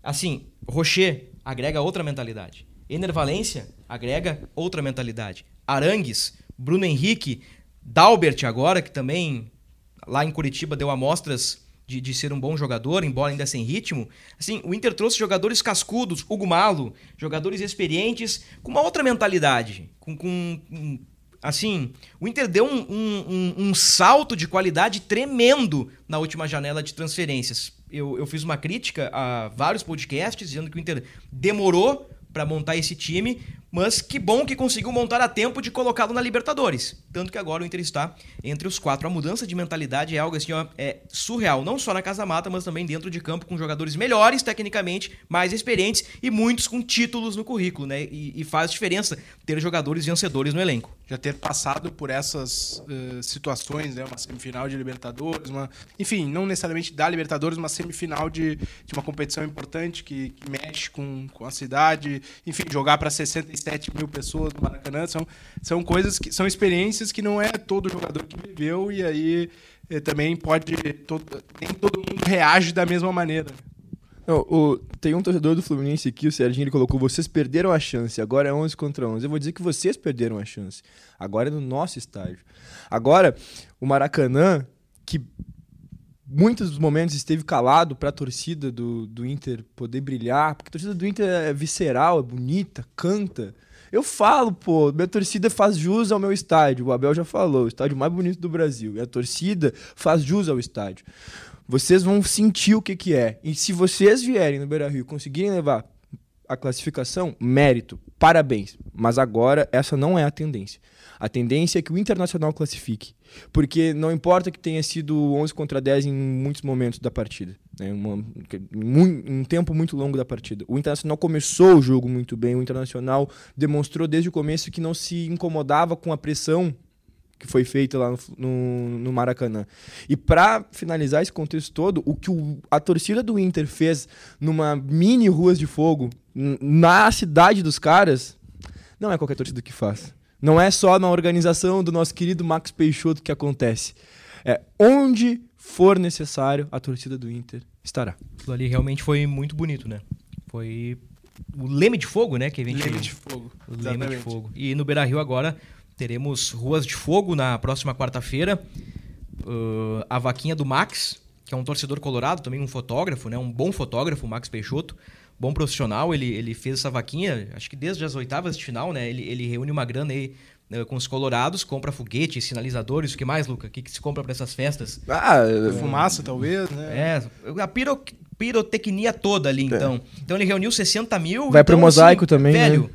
Assim, Rocher agrega outra mentalidade. Ener Valência agrega outra mentalidade. Arangues, Bruno Henrique, Dalbert agora, que também lá em Curitiba deu amostras de, de ser um bom jogador, embora ainda sem ritmo. Assim, o Inter trouxe jogadores cascudos, Hugo Malo, jogadores experientes, com uma outra mentalidade. Com, com- com- assim, o Inter deu um, um- um- um salto de qualidade tremendo na última janela de transferências. Eu, eu fiz uma crítica a vários podcasts dizendo que o Inter demorou para montar esse time, mas que bom que conseguiu montar a tempo de colocá-lo na Libertadores. Tanto que agora o Inter está entre os quatro. A mudança de mentalidade é algo assim, ó, é surreal, não só na Casa Mata, mas também dentro de campo com jogadores melhores tecnicamente, mais experientes e muitos com títulos no currículo, né? E, e faz diferença ter jogadores vencedores no elenco. já ter passado por essas eh, situações, né? Uma semifinal de Libertadores, uma, enfim, não necessariamente da Libertadores, uma semifinal de, de uma competição importante que, que mexe com, com a cidade, enfim, jogar para 67 mil pessoas no Maracanã são, são coisas que são experiências que não é todo jogador que viveu e aí eh, também pode todo, nem todo mundo reage da mesma maneira. Não, o- tem um torcedor do Fluminense aqui, o Serginho, ele colocou: vocês perderam a chance, agora é 11 contra 11. Eu vou dizer que vocês perderam a chance. Agora é no nosso estádio. Agora, o Maracanã, que muitos dos momentos esteve calado para a torcida do, do Inter poder brilhar, porque a torcida do Inter é visceral, é bonita, canta. Eu falo, pô, minha torcida faz jus ao meu estádio. O Abel já falou, o estádio mais bonito do Brasil. E a torcida faz jus ao estádio. Vocês vão sentir o que, que é. E se vocês vierem no Beira Rio conseguirem levar a classificação, mérito, parabéns. Mas agora essa não é a tendência. A tendência é que o Internacional classifique. Porque não importa que tenha sido 11 contra 10 em muitos momentos da partida. Né? Um tempo muito longo da partida. O Internacional começou o jogo muito bem. O Internacional demonstrou desde o começo que não se incomodava com a pressão que foi feita lá no, no, no Maracanã. E para finalizar esse contexto todo, o que o- a torcida do Inter fez numa mini Ruas de Fogo, na cidade dos caras, não é qualquer torcida que faz. Não é só na organização do nosso querido Max Peixoto que acontece. É onde for necessário, a torcida do Inter estará. Aquilo ali realmente foi muito bonito, né? Foi o leme de fogo, né? Que a gente... Leme de fogo. O Leme de Exatamente. Fogo. E no Beira Rio agora teremos Ruas de Fogo na próxima quarta-feira. Uh, a vaquinha do Max, que é um torcedor colorado, também um fotógrafo, né? Um bom fotógrafo, o Max Peixoto. Bom profissional, ele, ele fez essa vaquinha, acho que desde as oitavas de final, né? Ele, ele reúne uma grana aí eh, com os colorados, compra foguetes, sinalizadores, o que mais, Luca? O que, que se compra para essas festas? Ah, Fumaça, talvez, né? É, a piro, pirotecnia toda ali, então. Então ele reuniu 60 mil. É. Vai então, pro mosaico também, né? Velho,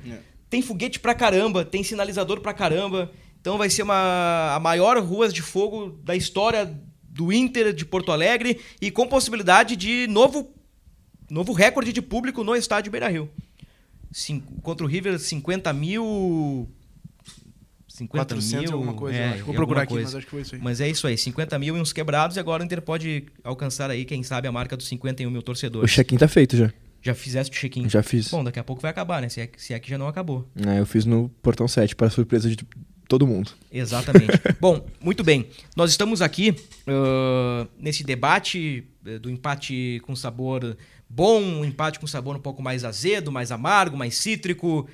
tem foguete pra caramba, tem sinalizador pra caramba. Então vai ser uma, a maior ruas de fogo da história do Inter de Porto Alegre e com possibilidade de novo, novo recorde de público no estádio Beira-Rio. Cin- Contra o River, 50 mil... 50 400 mil, alguma coisa, é, eu acho. Vou procurar aqui, coisa. mas acho que foi isso aí. Mas é isso aí, 50 mil e uns quebrados, e agora o Inter pode alcançar aí, quem sabe, a marca dos 51 mil o torcedores. check-in tá feito já. Já fizeste o check-in? Já fiz. Bom, daqui a pouco vai acabar, né? Se é, se é que já não acabou. É, eu fiz no Portão 7, para surpresa de todo mundo. Exatamente. Bom, muito bem. Nós estamos aqui ãh, nesse debate eh, do empate com sabor bom, um empate com sabor um pouco mais azedo, mais amargo, mais cítrico.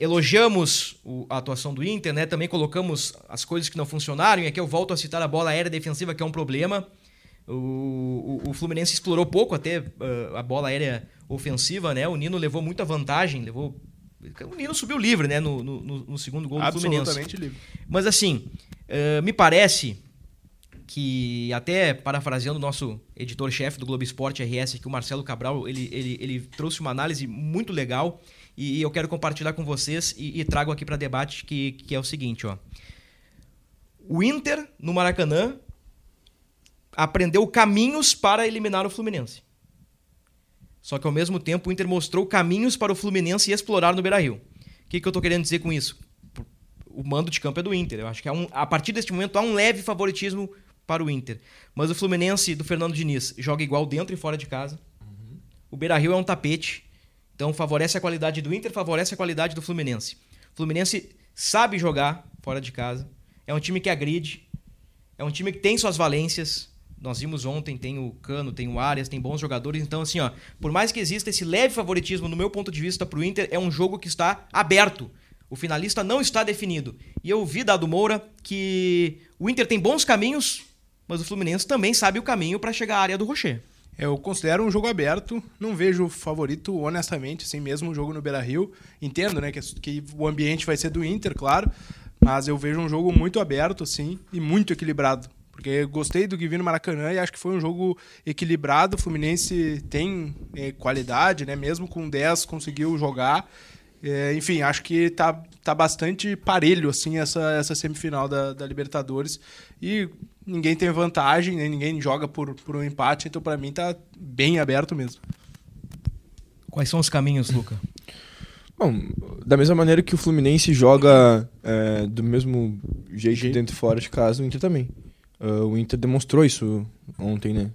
Elogiamos a atuação do Inter, né? Também colocamos as coisas que não funcionaram. E aqui eu volto a citar a bola aérea defensiva, que é um problema. O, o- o Fluminense explorou pouco até ãh, a bola aérea ofensiva, né? O Nino levou muita vantagem, levou. O Nino subiu livre, né? No, no- no- segundo gol do Fluminense. Absolutamente livre. Mas assim, eh, me parece que, até parafraseando o nosso editor-chefe do Globo Esporte RS, aqui, o Marcelo Cabral, ele, ele, ele trouxe uma análise muito legal e eu quero compartilhar com vocês e, e trago aqui para debate que, que é o seguinte, ó. O Inter, no Maracanã, aprendeu caminhos para eliminar o Fluminense. Só que ao mesmo tempo o Inter mostrou caminhos para o Fluminense explorar no Beira-Rio. O que, que eu tô querendo dizer com isso? O mando de campo é do Inter. Eu acho que é um, a partir deste momento há um leve favoritismo para o Inter. Mas o Fluminense do Fernando Diniz joga igual dentro e fora de casa. O Beira-Rio é um tapete. Então favorece a qualidade do Inter, favorece a qualidade do Fluminense. O Fluminense sabe jogar fora de casa. É um time que agride. É um time que tem suas valências. Nós vimos ontem, tem o Cano, tem o Arias, tem bons jogadores. Então, assim, ó, por mais que exista esse leve favoritismo, no meu ponto de vista, pro Inter, é um jogo que está aberto. O finalista não está definido. E eu vi, Dado Moura, que o Inter tem bons caminhos, mas o Fluminense também sabe o caminho para chegar à área do Rocher. Eu considero um jogo aberto, não vejo favorito, honestamente, assim mesmo o jogo no Beira-Rio. Entendo, né, que, que o ambiente vai ser do Inter, claro, mas eu vejo um jogo muito aberto, assim, e muito equilibrado. Porque gostei do que vi no Maracanã e acho que foi um jogo equilibrado. O Fluminense tem é, qualidade, né? Mesmo com 10 conseguiu jogar. É, enfim, acho que tá, tá bastante parelho assim essa, essa semifinal da, da Libertadores. E ninguém tem vantagem, né? ninguém joga por, por um empate, então para mim tá bem aberto mesmo. Quais são os caminhos, Luca? Bom, da mesma maneira que o Fluminense joga é, do mesmo jeito, dentro e fora de casa, o Inter também. Ah, o Inter demonstrou isso ontem, né?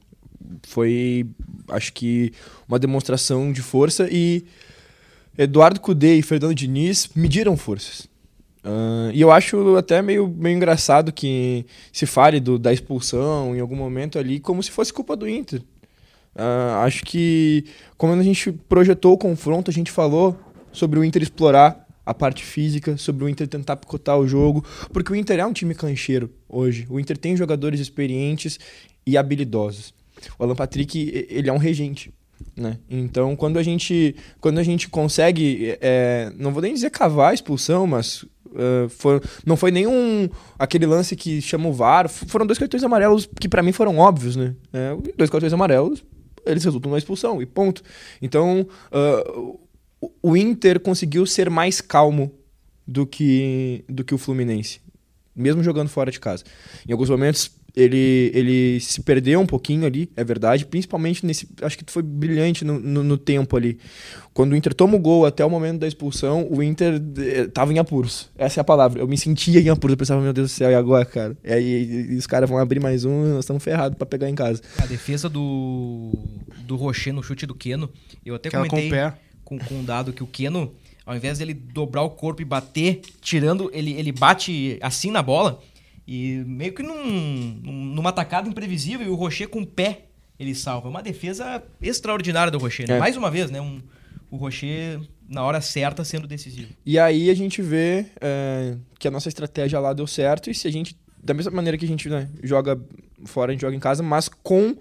Foi, acho que, uma demonstração de força e Eduardo Cudê e Fernando Diniz mediram forças. Ah, e eu acho até meio, meio engraçado que se fale do, da expulsão em algum momento ali como se fosse culpa do Inter. Ah, acho que quando a gente projetou o confronto, a gente falou sobre o Inter explorar a parte física, sobre o Inter tentar picotar o jogo, porque o Inter é um time cancheiro hoje. O Inter tem jogadores experientes e habilidosos. O Alan Patrick, ele é um regente. Né? Então, quando a gente, quando a gente consegue, é, não vou nem dizer cavar a expulsão, mas é, foi- não foi nenhum aquele lance que chama o VAR. Foram dois cartões amarelos que pra mim foram óbvios, né? É, dois cartões amarelos, eles resultam numa expulsão e ponto. Então, o- o Inter conseguiu ser mais calmo do que, do que o Fluminense, mesmo jogando fora de casa. Em alguns momentos ele, ele se perdeu um pouquinho ali, é verdade, principalmente nesse. Acho que foi brilhante no, no, no tempo ali. Quando o Inter toma o gol até o momento da expulsão, o Inter eh, tava em apuros. Essa é a palavra. Eu me sentia em apuros. Eu pensava, meu Deus do céu, e agora, cara? E aí e- e os caras vão abrir mais um e nós estamos ferrados pra pegar em casa. A defesa do, do Rocher no chute do Keno, eu até Aquela com comentei o pé. com, com um dado que o Keno, ao invés dele dobrar o corpo e bater, tirando, ele, ele bate assim na bola e meio que num, num- numa tacada imprevisível e o Rocher com o pé ele salva. É uma defesa extraordinária do Rocher. né? É. Mais uma vez, né? Um, o Rocher na hora certa sendo decisivo. E aí a gente vê é, que a nossa estratégia lá deu certo e se a gente, da mesma maneira que a gente né, joga fora, a gente joga em casa, mas com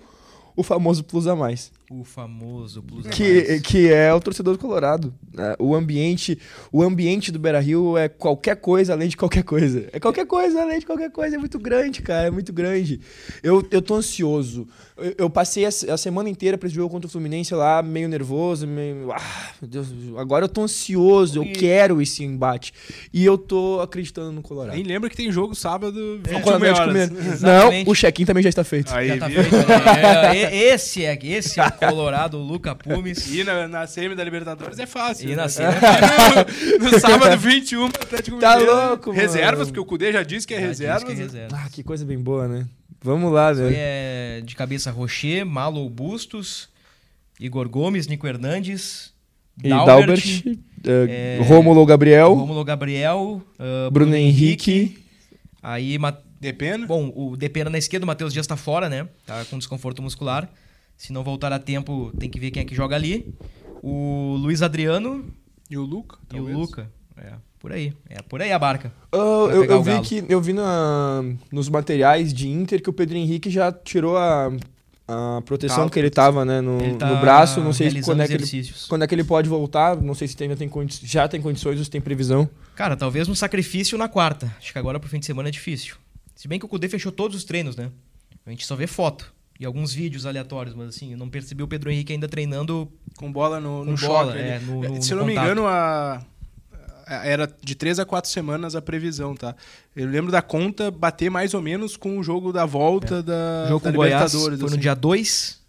o famoso plus a mais. O famoso plus a Que, mais. que é o torcedor do Colorado. né? O ambiente o ambiente do Beira-Rio é qualquer coisa além de qualquer coisa. É qualquer coisa além de qualquer coisa. É muito grande, cara. É muito grande. Eu, eu tô ansioso. Eu, eu passei a, a semana inteira pra esse jogo contra o Fluminense lá, meio nervoso, meio... Ah, meu Deus. Agora eu tô ansioso. Eu E- quero esse embate. E eu tô acreditando no Colorado. Nem lembra que tem jogo sábado, Com 21 o Atlético horas. Mineiro. Não, o check-in também já está feito. Aí, Já tá feito, né? É, é, esse, é, esse é o Colorado, o Luca Pumes. E na, na semi da Libertadores é fácil. E na né? semi- no, no sábado 21, Atlético Tá Mineiro. louco, mano. Reservas, porque o Cudê já disse que é Já disse reservas. que é né? reserva. Ah, que coisa bem boa, né? Vamos lá, né? Foi é, de cabeça Rocher, Malo Bustos, Igor Gomes, Nico Hernandes, E Dalbert, eh, Rômulo Gabriel, Rômulo Gabriel, ah, Bruno Henrique. Aí, Ma- Depena. bom, o Depena na esquerda, o Matheus Dias tá fora, né? Tá com desconforto muscular. Se não voltar a tempo, tem que ver quem é que joga ali. O Luiz Adriano E o Luca, e talvez. o Luca. É, por aí. É por aí a barca. Vai eu, eu vi que eu vi na, nos materiais de Inter que o Pedro Henrique já tirou a, a proteção Tá, que ele tava, né, no, Ele tá no braço. Não sei quando é, que ele, quando é que ele pode voltar. Não sei se tem, ainda tem já tem condições ou se tem previsão. Cara, talvez um sacrifício na quarta. Acho que agora pro fim de semana é difícil. Se bem que o Kudê fechou todos os treinos, né? A gente só vê foto e alguns vídeos aleatórios, mas assim, eu não percebi o Pedro Henrique ainda treinando Com bola no, no bola, choque. é, no- no- Se eu não me engano, a... a- era de três a quatro semanas a previsão, tá? Eu lembro da conta bater mais ou menos com o jogo da volta da, o jogo da com Goiás. Foi no assim. dia 2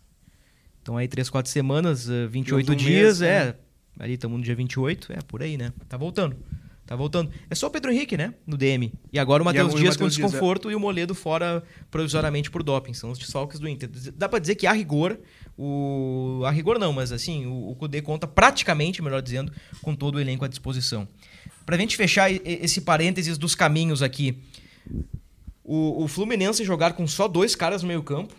Então aí 3, 4 semanas, eh, 28 um dias, mês, é. né? Ali estamos no dia 28, é por aí, né? Tá voltando. Tá voltando. É só o Pedro Henrique, né? No DM. E agora o Matheus agora o Dias com Matheus Dias, é. desconforto e o Moledo fora provisoriamente por doping. São os desfalques do Inter. Dá pra dizer que a rigor, o. A rigor não, mas assim, o, o Kudê conta praticamente, melhor dizendo, com todo o elenco à disposição. Pra gente fechar esse parênteses dos caminhos aqui. O, o Fluminense jogar com só dois caras no meio-campo,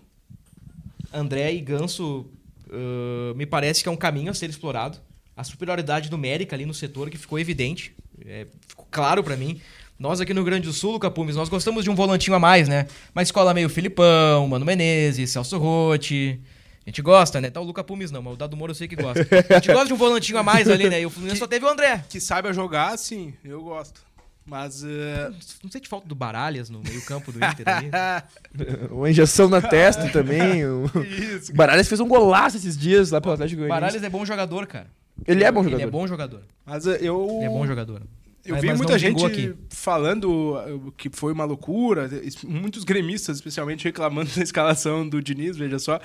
André e Ganso, ãh, me parece que é um caminho a ser explorado. A superioridade numérica ali no setor que ficou evidente, é, ficou claro pra mim. Nós aqui no Rio Grande do Sul, Capumes, nós gostamos de um volantinho a mais, né? Uma escola meio Filipão, Mano Menezes, Celso Rotti. A gente gosta, né? Tá o Luca Pumes não, mas o Dado Moro eu sei que gosta. A gente gosta de um volantinho a mais ali, né? E o Fluminense só teve o André. Que saiba jogar, sim, eu gosto. Mas. eh, Não sei de falta do Baralhas no meio-campo do Inter ali. Uma injeção na testa também. O Isso. Baralhas fez um golaço esses dias lá pelo Atlético Goianiense. Baralhas é bom jogador, cara. Ele é bom jogador. Ele é bom jogador. Mas eh, eu. Ele é bom jogador. Eu Mas- vi mas muita gente aqui. falando uh, que foi uma loucura, muitos gremistas, especialmente, reclamando da escalação do Diniz, veja só.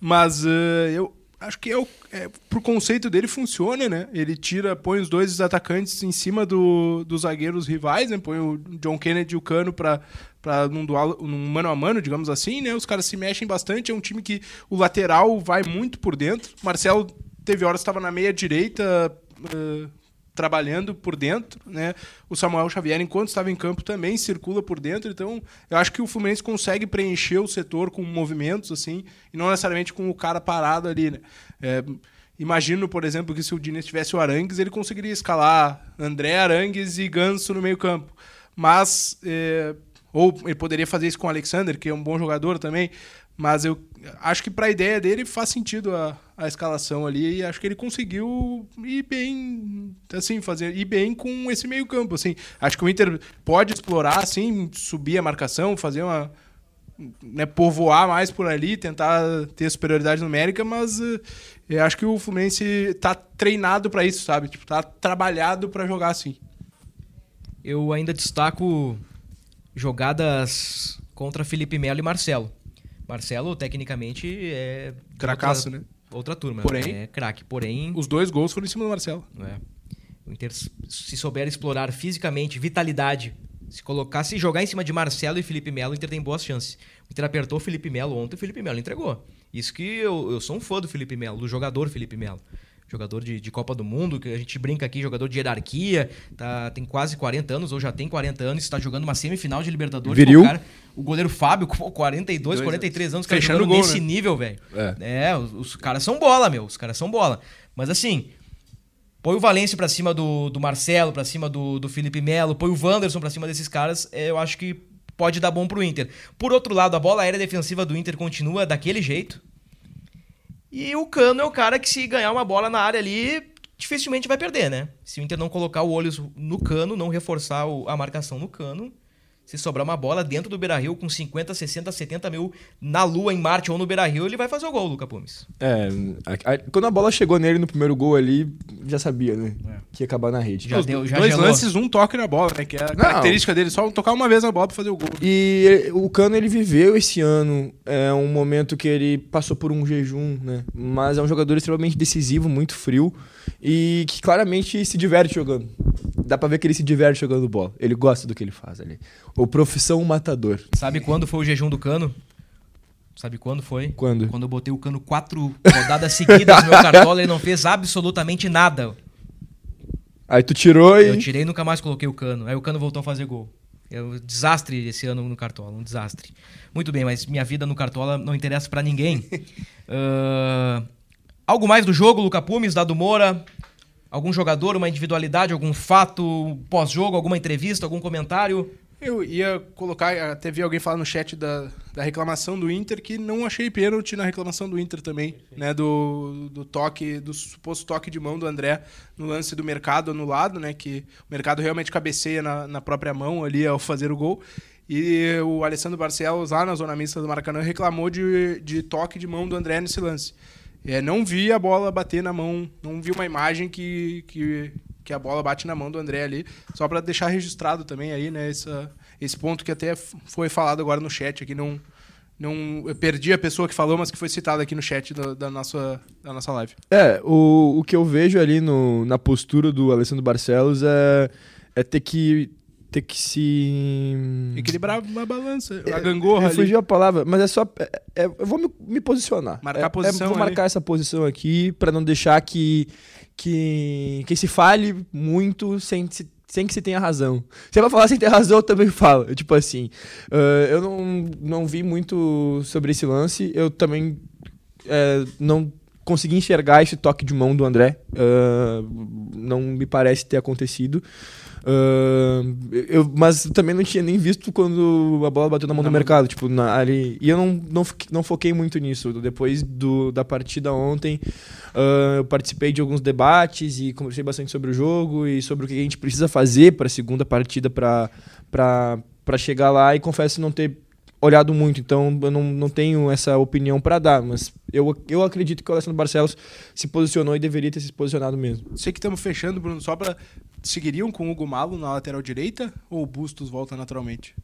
Mas uh, eu acho que é, o, é pro conceito dele funciona, né? Ele tira, põe os dois atacantes em cima do, dos zagueiros rivais, né? Põe o John Kennedy e o Cano pra, pra num duelo, num mano a mano, digamos assim, né? Os caras se mexem bastante, é um time que o lateral vai muito por dentro. Marcelo teve horas que estava na meia direita, uh, trabalhando por dentro, né? O Samuel Xavier, enquanto estava em campo, também circula por dentro. Então, eu acho que o Fluminense consegue preencher o setor com movimentos, assim, e não necessariamente com o cara parado ali, né? É, imagino, por exemplo, que se o Diniz tivesse o Arangues, ele conseguiria escalar André Arangues e Ganso no meio campo. Mas, é, ou ele poderia fazer isso com o Alexander, que é um bom jogador também, mas eu acho que para a ideia dele faz sentido a, a escalação ali e acho que ele conseguiu ir bem, assim, fazer ir bem com esse meio campo, assim. Acho que o Inter pode explorar, assim, subir a marcação, fazer uma né, povoar mais por ali, tentar ter superioridade numérica, mas eh, eu acho que o Fluminense tá treinado para isso, sabe? Tipo, tá trabalhado para jogar assim. Eu ainda destaco jogadas contra Felipe Melo e Marcelo. Marcelo, tecnicamente, é. Cracaço, outra, né? Outra turma. Porém- É craque. Porém. Os dois gols foram em cima do Marcelo. É. O Inter, se souber explorar fisicamente, vitalidade, se colocar, se jogar em cima de Marcelo e Felipe Melo, o Inter tem boas chances. O Inter apertou o Felipe Melo ontem, o Felipe Melo entregou. Isso que eu, eu sou um fã do Felipe Melo, do jogador Felipe Melo. Jogador de, de Copa do Mundo, que a gente brinca aqui, jogador de hierarquia, tá, tem quase 40 anos, ou já tem 40 anos, está jogando uma semifinal de Libertadores. Viril. Cara- o goleiro Fábio, com 42, 43 anos, o cara Fechando jogando gol, nesse né? nível, velho. É. É, os, os caras são bola, meu. Os caras são bola. Mas assim, põe o Valência pra cima do, do Marcelo, pra cima do, do Felipe Melo, põe o Wanderson pra cima desses caras, é, eu acho que pode dar bom pro Inter. Por outro lado, a bola aérea defensiva do Inter continua daquele jeito. E o Cano é o cara que, se ganhar uma bola na área ali, dificilmente vai perder, né? Se o Inter não colocar o olho no cano, não reforçar a marcação no cano, se sobrar uma bola dentro do Beira Rio com 50, 60, 70 mil na Lua, em Marte ou no Beira Rio, ele vai fazer o gol, Luca Pumes. É, a- a- quando a bola chegou nele no primeiro gol ali, já sabia, né? Que ia acabar na rede. Já deu, já Dois gelou. lances, um toque na bola, né? Que é a característica dele, só tocar uma vez na bola pra fazer o gol. E ele- o Cano ele viveu esse ano é um momento que ele passou por um jejum, né? Mas é um jogador extremamente decisivo, muito frio e que claramente se diverte jogando. Dá pra ver que ele se diverte jogando bola. Ele gosta do que ele faz ali. O profissão matador. Sabe quando foi o jejum do cano? Sabe quando foi? Quando? Quando eu botei o cano quatro rodadas seguidas no meu cartola, ele não fez absolutamente nada. Aí tu tirou e Eu tirei e nunca mais coloquei o cano. Aí o cano voltou a fazer gol. É um desastre esse ano no Cartola, um desastre. Muito bem, mas minha vida no Cartola não interessa pra ninguém. Ah, algo mais do jogo, Luca Pumes, Dado Moura? Algum jogador, uma individualidade, algum fato pós-jogo, alguma entrevista, algum comentário? Eu ia colocar, até vi alguém falar no chat da, da reclamação do Inter que não achei pênalti na reclamação do Inter também, né? Do, do toque, do suposto toque de mão do André no lance do mercado anulado, né? Que o mercado realmente cabeceia na, na própria mão ali ao fazer o gol. E o Alessandro Barcelos, lá na zona mista do Maracanã, reclamou de, de toque de mão do André nesse lance. É, não vi a bola bater na mão, não vi uma imagem que, que, que a bola bate na mão do André ali, só para deixar registrado também aí, né, essa, esse ponto que até foi falado agora no chat aqui, não, não eu perdi a pessoa que falou, mas que foi citada aqui no chat da, da nossa, da nossa live. É, o, o que eu vejo ali no, na postura do Alessandro Barcelos é, é ter que ter que se equilibrar uma balança, a gangorra ali. Fugiu a palavra, mas é só é, é, eu vou me, me posicionar. Marcar é, a posição É, vou ali. marcar essa posição aqui para não deixar que que que se fale muito sem se sem que se tenha razão. Se vai falar sem ter razão, eu também falo. Tipo assim, uh, eu não, não vi muito sobre esse lance. Eu também uh, não consegui enxergar esse toque de mão do André. Uh, não me parece ter acontecido. Uh, eu, mas também não tinha nem visto quando a bola bateu na mão na do mercado. Tipo, na, ali, e eu não, não, não foquei muito nisso. Depois do, da partida ontem, uh, eu participei de alguns debates e conversei bastante sobre o jogo e sobre o que a gente precisa fazer para a segunda partida para chegar lá. E confesso não ter olhado muito, então eu não, não tenho essa opinião para dar, mas eu, eu acredito que o Alessandro Barcelos se posicionou e deveria ter se posicionado mesmo. Sei que estamos fechando, Bruno, só para seguiriam com o Hugo Malo na lateral direita ou o Bustos volta naturalmente?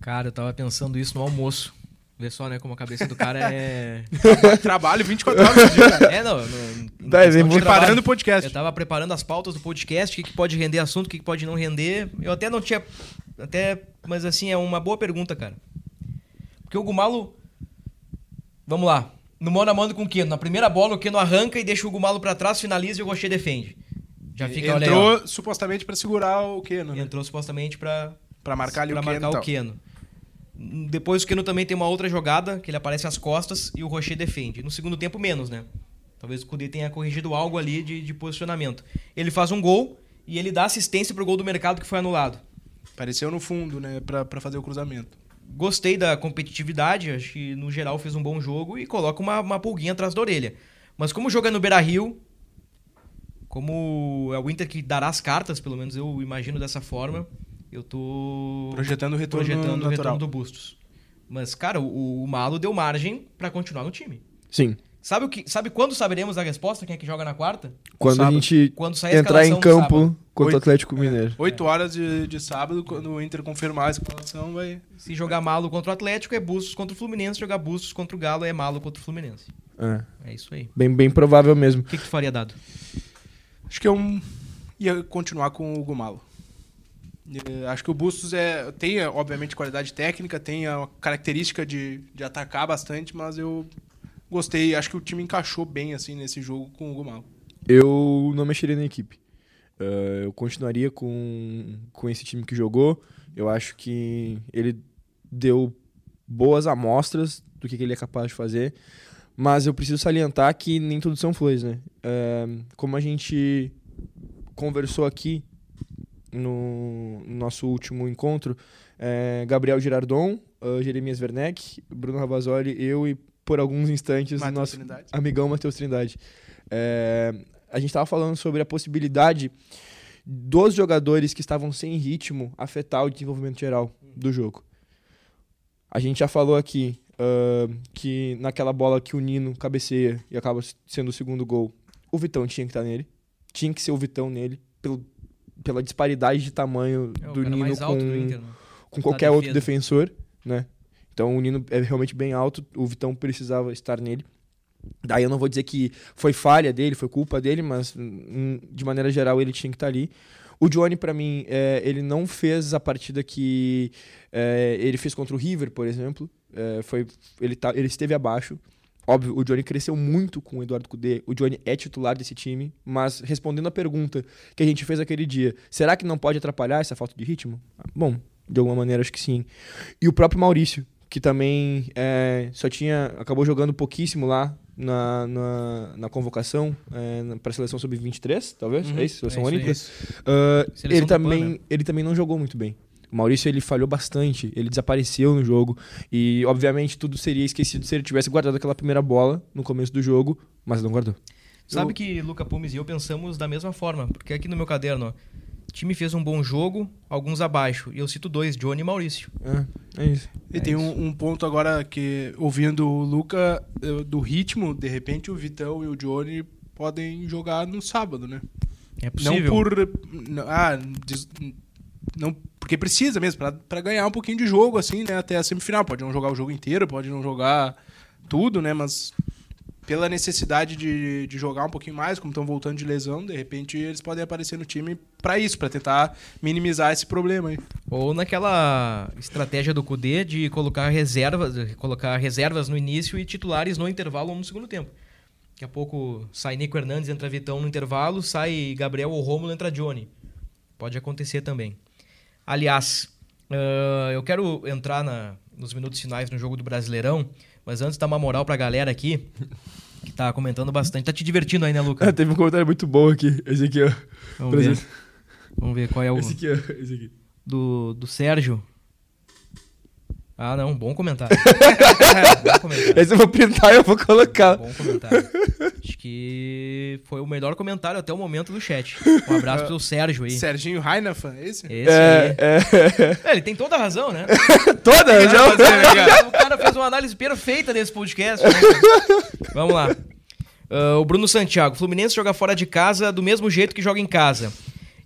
Cara, eu tava pensando isso no almoço. Vê só, né, como a cabeça do cara é. Trabalho 24 horas por dia, cara. é, não. não vem de Preparando o podcast. Eu tava preparando as pautas do podcast, o que, que pode render assunto, o que, que pode não render. Eu até não tinha. Até. Mas assim, é uma boa pergunta, cara. Porque o Gumalo. Vamos lá. No mano a mano com o Keno. Na primeira bola, o Keno arranca e deixa o Gumalo pra trás, finaliza e o Rocher defende. Já fica, olha aí. Entrou supostamente para segurar o Keno, né? Entrou supostamente pra, Para marcar ali pra o Keno. marcar e o tal. Keno. Depois o Keno também tem uma outra jogada, que ele aparece às costas e o Rocher defende. No segundo tempo, menos, né? Talvez o Kudê tenha corrigido algo ali de, de posicionamento. Ele faz um gol e ele dá assistência pro gol do mercado que foi anulado. Apareceu no fundo, né, pra fazer o cruzamento. Gostei da competitividade, acho que no geral fez um bom jogo e coloca uma, uma pulguinha atrás da orelha. Mas como joga no Beira Rio, como é o Inter que dará as cartas, pelo menos eu imagino dessa forma, eu tô Projetando o retorno projetando o retorno do Bustos. Mas, cara, o, o Malo deu margem pra continuar no time. Sim. Sabe, o que, sabe quando saberemos a resposta? Quem é que joga na quarta? Quando a sábado. gente Quando sair a entrar em campo contra o Oito- Atlético Mineiro. 8 horas de, de sábado, quando o Inter confirmar a escalação, vai. Se jogar Malo contra o Atlético, é Bustos contra o Fluminense. Jogar Bustos contra o Galo, é Malo contra o Fluminense. É, É isso aí. bem, bem provável mesmo. O que, que tu faria dado? Acho que eu ia continuar com o Gumalo. Acho que o Bustos é, tem, obviamente, qualidade técnica, tem a característica de, de atacar bastante, mas eu gostei. Acho que o time encaixou bem assim nesse jogo com o Gumalo. Eu não mexeria na equipe. Eh, eu continuaria com, com esse time que jogou. Eu acho que ele deu boas amostras do que, que ele é capaz de fazer. Mas eu preciso salientar que nem tudo são flores, né? Eh, como a gente conversou aqui no nosso último encontro, eh, Gabriel Girardon, eh, Jeremias Werneck, Bruno Ravazoli, eu e por alguns instantes o Matheus nosso Trindade. amigão Matheus Trindade. É, a gente estava falando sobre a possibilidade dos jogadores que estavam sem ritmo afetar o desenvolvimento geral do jogo. A gente já falou aqui ah, que naquela bola que o Nino cabeceia e acaba sendo o segundo gol, o Vitão tinha que estar nele. Tinha que ser o Vitão nele, pelo, pela disparidade de tamanho É do Nino com, do Inter, né? com Da qualquer outro defensor, né? Então o Nino é realmente bem alto, o Vitão precisava estar nele. Daí eu não vou dizer que foi falha dele, foi culpa dele, mas hum, de maneira geral ele tinha que estar ali. O Johnny, pra mim, é, ele não fez a partida que é, ele fez contra o River, por exemplo. É, foi, ele, tá, ele esteve abaixo. Óbvio, o Johnny cresceu muito com o Eduardo Cudê. O Johnny é titular desse time. Mas respondendo a pergunta que a gente fez aquele dia, será que não pode atrapalhar essa falta de ritmo? Bom, de alguma maneira acho que sim. E o próprio Maurício, que também é, só tinha. acabou jogando pouquíssimo lá na, na, na convocação é, para a seleção sub-23, talvez? Uhum. É isso? Seleção É isso aí. Olímpica? Ah, Seleção ele, PAN, também, né? ele também não jogou muito bem. O Maurício ele falhou bastante, ele desapareceu no jogo e obviamente tudo seria esquecido se ele tivesse guardado aquela primeira bola no começo do jogo, mas não guardou. Sabe Eu- que Luca Pumes e eu pensamos da mesma forma, porque aqui no meu caderno, o time fez um bom jogo, alguns abaixo, e eu cito dois, Johnny e Maurício. É, é isso. E É tem isso. um, um ponto agora que, ouvindo o Luca, eh, do ritmo, de repente o Vitão e o Johnny podem jogar no sábado, né? É Não possível. por. n- Ah, não porque precisa mesmo, pra ganhar um pouquinho de jogo, assim, né? Até a semifinal. Pode não jogar o jogo inteiro, pode não jogar tudo, né? Mas pela necessidade de, de jogar um pouquinho mais, como estão voltando de lesão, de repente eles podem aparecer no time pra isso, pra tentar minimizar esse problema aí. Ou naquela estratégia do Cudê de colocar reservas, colocar reservas no início e titulares no intervalo ou no segundo tempo. Daqui a pouco sai Nico Hernandes, entra Vitão no intervalo, sai Gabriel ou Rômulo, entra Johnny. Pode acontecer também. Aliás, uh, eu quero entrar na, nos minutos finais no jogo do Brasileirão, mas antes dar uma moral pra galera aqui, que tá comentando bastante. Tá te divertindo aí, né, Luca? Ah, teve um comentário muito bom aqui. Esse aqui, ó. Vamos ver. Vamos ver qual é o. Esse aqui, ó. Esse aqui. Do, do Sérgio. Ah, não, bom comentário. bom comentário. Esse eu vou printar e eu vou colocar. Bom comentário. Acho que foi o melhor comentário até o momento do chat. Um abraço pro Sérgio aí. Serginho Reinafan, esse? Esse É, aí. é. É, ele tem toda a razão, né? Toda, já. o cara fez uma análise perfeita desse podcast. né? Vamos lá. Ah, o Bruno Santiago. Fluminense joga fora de casa do mesmo jeito que joga em casa.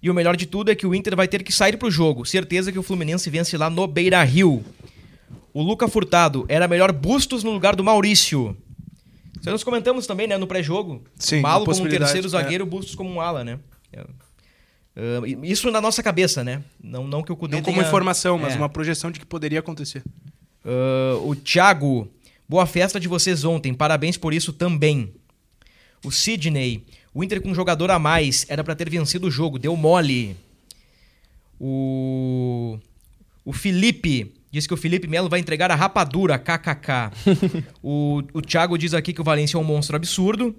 E o melhor de tudo é que o Inter vai ter que sair pro jogo. Certeza que o Fluminense vence lá no Beira Rio. O Luca Furtado. Era melhor Bustos no lugar do Maurício. Isso nós comentamos também, né, no pré-jogo. Sim, Malo como um terceiro é. zagueiro, Bustos como um ala, né? É. Ah, isso na nossa cabeça, né? Não, não que o Cudê Não como tenha- informação, mas É. uma projeção de que poderia acontecer. Ah, o Thiago, boa festa de vocês ontem, parabéns por isso também. O Sidney, o Inter com um jogador a mais, era pra ter vencido o jogo, deu mole. O, o Felipe, diz que o Felipe Melo vai entregar a rapadura, kkk. o, o Thiago diz aqui que o Valência é um monstro absurdo.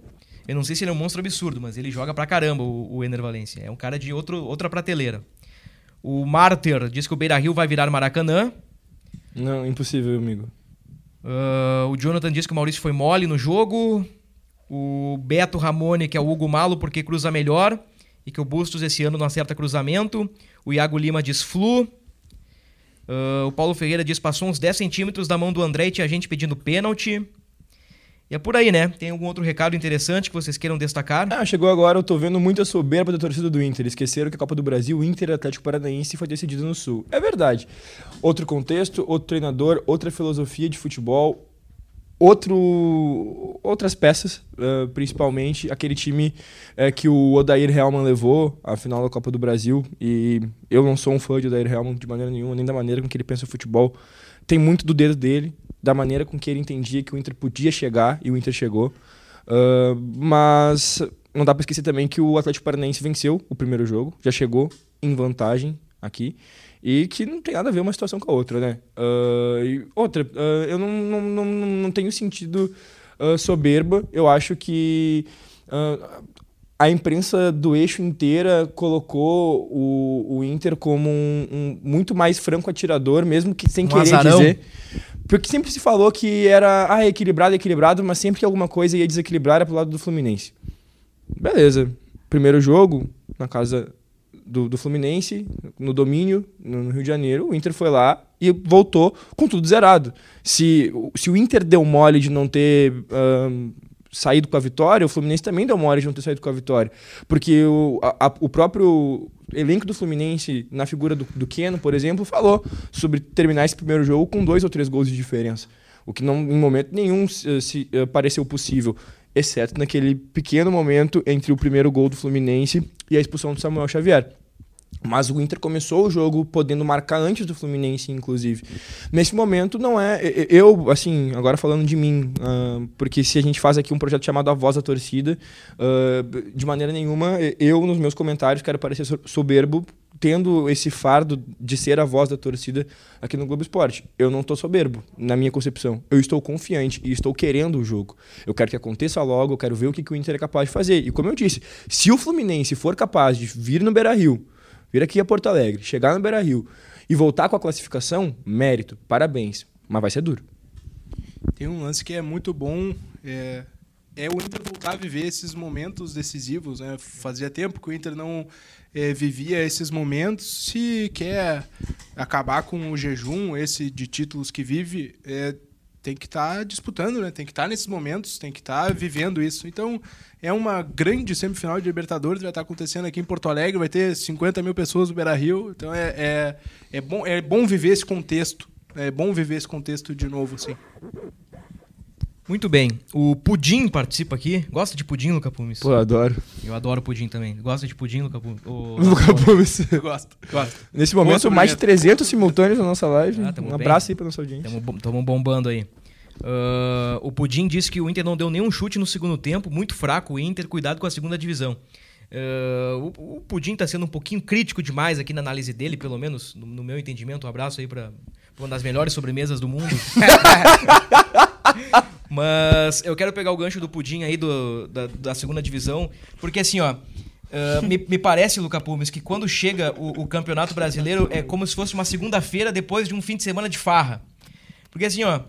Eu não sei se ele é um monstro absurdo, mas ele joga pra caramba, o, o Ener Valência. É um cara de outro, outra prateleira. O Martyr diz que o Beira Rio vai virar Maracanã. Não, impossível, amigo. Ah, o Jonathan disse que o Maurício foi mole no jogo. O Beto Ramone, que é o Hugo Malo, porque cruza melhor. E que o Bustos esse ano não acerta cruzamento. O Iago Lima diz flu. Ah, o Paulo Ferreira diz passou uns 10 centímetros da mão do André e tinha gente pedindo pênalti. E é por aí, né? Tem algum outro recado interessante que vocês queiram destacar? Ah, chegou agora, eu tô vendo muita soberba da torcida do Inter. Esqueceram que a Copa do Brasil, Inter Atlético Paranaense foi decidido no Sul. É verdade. Outro contexto, outro treinador, outra filosofia de futebol, outro, outras peças, eh, principalmente aquele time eh, que o Odair Helman levou à final da Copa do Brasil. E eu não sou um fã de Odair Helman de maneira nenhuma, nem da maneira com que ele pensa o futebol. Tem muito do dedo dele, da maneira com que ele entendia que o Inter podia chegar e o Inter chegou. Ah, mas não dá pra esquecer também que o Atlético Paranaense venceu o primeiro jogo, já chegou em vantagem aqui. E que não tem nada a ver uma situação com a outra, né? Ah, e outra, ah, eu não, não, não, não tenho sentido ah, soberba. Eu acho que a imprensa do eixo inteira colocou o, o Inter como um, um muito mais franco atirador, mesmo que sem Um querer azarão. dizer. Porque sempre se falou que era ah, equilibrado, equilibrado, mas sempre que alguma coisa ia desequilibrar era pro lado do Fluminense. Beleza. Primeiro jogo, na casa do, do Fluminense, no domínio, no, no Rio de Janeiro, o Inter foi lá e voltou com tudo zerado. Se, se o Inter deu mole de não ter ahn, saído com a vitória, o Fluminense também deu mole de não ter saído com a vitória. Porque o, a- o próprio elenco do Fluminense, na figura do, do Keno, por exemplo, falou sobre terminar esse primeiro jogo com dois ou três gols de diferença. O que não, em momento nenhum se, se, eh, pareceu possível, exceto naquele pequeno momento entre o primeiro gol do Fluminense e a expulsão do Samuel Xavier. Mas o Inter começou o jogo podendo marcar antes do Fluminense, inclusive. Nesse momento, não é. Eu, assim, agora falando de mim, ah, porque se a gente faz aqui um projeto chamado A Voz da Torcida, ah, de maneira nenhuma, eu, nos meus comentários, quero parecer so- soberbo, tendo esse fardo de ser a voz da torcida aqui no Globo Esporte. Eu não estou soberbo, na minha concepção. Eu estou confiante e estou querendo o jogo. Eu quero que aconteça logo, eu quero ver o que, que o Inter é capaz de fazer. E como eu disse, se o Fluminense for capaz de vir no Beira Rio vir aqui a Porto Alegre, chegar no Beira Rio e voltar com a classificação, mérito, parabéns. Mas vai ser duro. Tem um lance que é muito bom, é, é o Inter voltar a viver esses momentos decisivos. Né? Fazia tempo que o Inter não é, vivia esses momentos. Se quer acabar com o jejum, esse de títulos que vive, é, tem que estar disputando, né? Tem que estar nesses momentos, tem que estar vivendo isso. Então, é uma grande semifinal de Libertadores, vai estar acontecendo aqui em Porto Alegre, vai ter 50 mil pessoas no Beira Rio. Então, é, é, é, bom, é bom viver esse contexto. É bom viver esse contexto de novo, assim. Muito bem. O Pudim participa aqui. Gosta de pudim, Luca Pumes? Pô, adoro. Eu adoro pudim também. Gosta de pudim, Luca Pumes? Ô, Luca Pumes. Gosto, gosto. Nesse momento, Outro mais de momento. 300 simultâneos na nossa live. Ah, um bem. abraço aí pra nossa audiência. Estamos bombando aí. Ah, o Pudim disse que o Inter não deu nenhum chute no segundo tempo, muito fraco o Inter, cuidado com a segunda divisão. Ah, o, o Pudim está sendo um pouquinho crítico demais aqui na análise dele, pelo menos no, no meu entendimento. Um abraço aí para uma das melhores sobremesas do mundo. Mas eu quero pegar o gancho do Pudim aí do, da, da segunda divisão, porque assim, ó. ah, me, me parece, Luca Pumes, que quando chega o, o Campeonato Brasileiro é como se fosse uma segunda-feira depois de um fim de semana de farra. Porque assim, ó,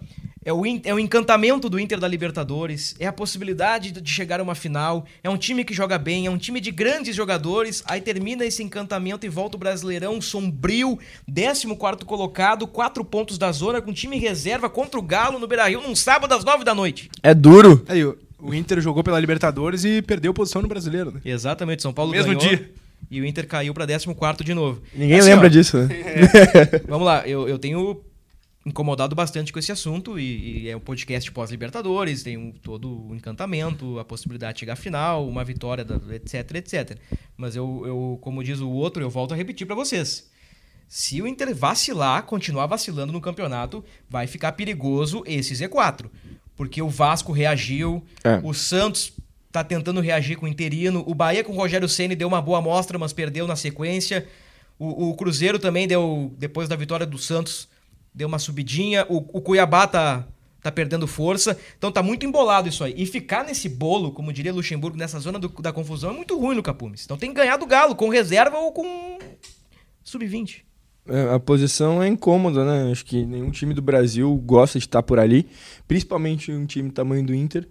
é o, é o encantamento do Inter da Libertadores, é a possibilidade de chegar a uma final, é um time que joga bem, é um time de grandes jogadores, aí termina esse encantamento e volta o Brasileirão sombrio, 14º colocado, quatro pontos da zona, com time reserva contra o Galo no Beira-Rio num sábado às 9 da noite. É duro. Aí, o, o Inter jogou pela Libertadores e perdeu posição no Brasileiro, né? Exatamente, São Paulo Mesmo ganhou dia. e o Inter caiu pra 14º de novo. Ninguém Assim, lembra ó, disso, né? Vamos lá, eu, eu tenho incomodado bastante com esse assunto e, e é um podcast pós-Libertadores, tem um- todo o encantamento, a possibilidade de chegar à final, uma vitória, da- etc, etc. Mas eu, eu, como diz o outro, eu volto a repetir pra vocês. Se o Inter vacilar, continuar vacilando no campeonato, vai ficar perigoso esse Z4. Porque o Vasco reagiu, É. o Santos tá tentando reagir com o interino, o Bahia com o Rogério Ceni deu uma boa amostra, mas perdeu na sequência. O, o Cruzeiro também deu, depois da vitória do Santos, deu uma subidinha. O, o Cuiabá tá, tá perdendo força. Então tá muito embolado isso aí. E ficar nesse bolo, como diria Luxemburgo, nessa zona do- da confusão, é muito ruim no Capumes. Então tem que ganhar do Galo, com reserva ou com sub-20. É, A posição é incômoda, né? Acho que nenhum time do Brasil gosta de estar por ali, principalmente um time tamanho do Inter.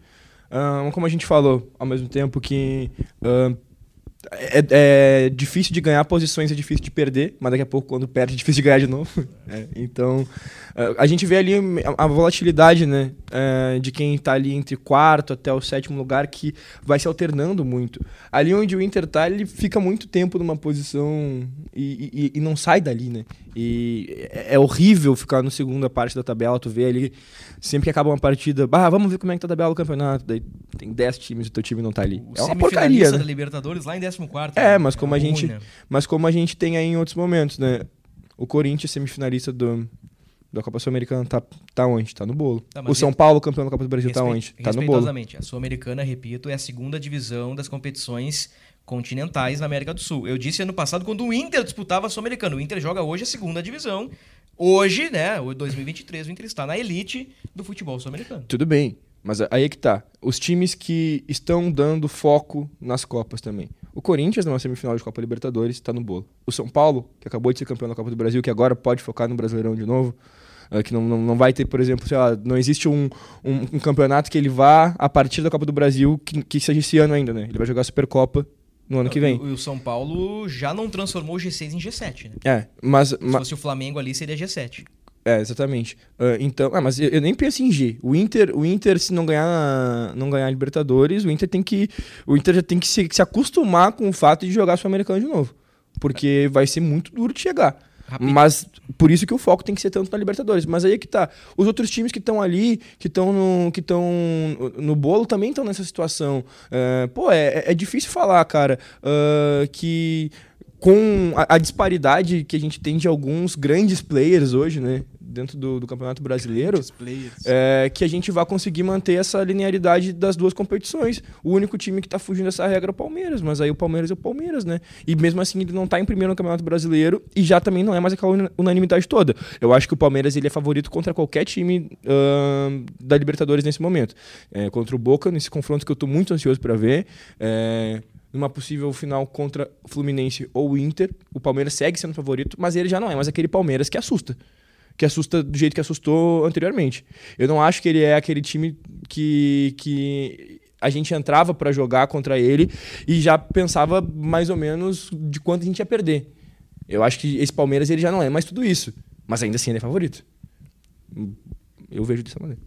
Ah, como a gente falou, ao mesmo tempo que ah, é, é difícil de ganhar posições, é difícil de perder, mas daqui a pouco, quando perde, é difícil de ganhar de novo. É, então, ah, a gente vê ali a, a volatilidade, né? eh, de quem tá ali entre quarto até o sétimo lugar, que vai se alternando muito. Ali onde o Inter tá, ele fica muito tempo numa posição e, e- e não sai dali, né? E é, é horrível ficar no segunda parte da tabela, tu vê ali, sempre que acaba uma partida, bah, vamos ver como é que tá a tabela do campeonato. Daí tem 10 times e o teu time não tá ali. O é uma porcaria, da né? Libertadores lá em 14º. É, mas como a ruim, gente, né? mas como a gente tem aí em outros momentos, né? O Corinthians semifinalista do da Copa Sul-Americana tá, tá onde? Tá no bolo. Tá, o São Paulo, campeão da Copa do Brasil, tá onde? Tá no bolo. A Sul-Americana, repito, é a segunda divisão das competições continentais na América do Sul. Eu disse ano passado quando o Inter disputava a Sul-Americana. O Inter joga hoje a segunda divisão. Hoje, né, o 2023, o Inter está na elite do futebol sul-americano. Tudo bem, mas aí é que tá. Os times que estão dando foco nas Copas também. O Corinthians, numa semifinal de Copa Libertadores, tá no bolo. O São Paulo, que acabou de ser campeão da Copa do Brasil, que agora pode focar no Brasileirão de novo, ah, que não, não, não vai ter, por exemplo, sei lá, não existe um, um, um campeonato que ele vá a partir da Copa do Brasil que, que seja esse ano ainda, né? Ele vai jogar a Supercopa no ano que vem. E o São Paulo já não transformou o G6 em G7, né? É, mas, Se fosse o Flamengo ali, seria G7. É, exatamente. Ah, então, ah, mas eu, eu nem penso em G. O Inter, o Inter se não ganhar, não ganhar a Libertadores, o Inter tem que, o Inter já tem que se, se acostumar com o fato de jogar Sul-Americano de novo, porque vai ser muito duro de chegar. Rapidinho. Mas por isso que o foco tem que ser tanto na Libertadores. Mas aí é que tá. Os outros times que estão ali, que estão no, que estão no bolo, também estão nessa situação. É, pô, é, é difícil falar, cara, ah, que com a, a disparidade que a gente tem de alguns grandes players hoje, né? Dentro do, do Campeonato Brasileiro, é, que a gente vai conseguir manter essa linearidade das duas competições. O único time que tá fugindo dessa regra é o Palmeiras, mas aí o Palmeiras é o Palmeiras, né? E mesmo assim ele não tá em primeiro no Campeonato Brasileiro e já também não é mais aquela una- unanimidade toda. Eu acho que o Palmeiras ele é favorito contra qualquer time ahn, da Libertadores nesse momento. É, contra o Boca, nesse confronto que eu tô muito ansioso para ver. É, numa possível final contra Fluminense ou Inter, o Palmeiras segue sendo favorito, mas ele já não é mais aquele Palmeiras que assusta que assusta do jeito que assustou anteriormente. Eu não acho que ele é aquele time que, que a gente entrava pra jogar contra ele e já pensava mais ou menos de quanto a gente ia perder. Eu acho que esse Palmeiras ele já não é mais tudo isso, mas ainda assim ele é favorito. Eu vejo dessa maneira.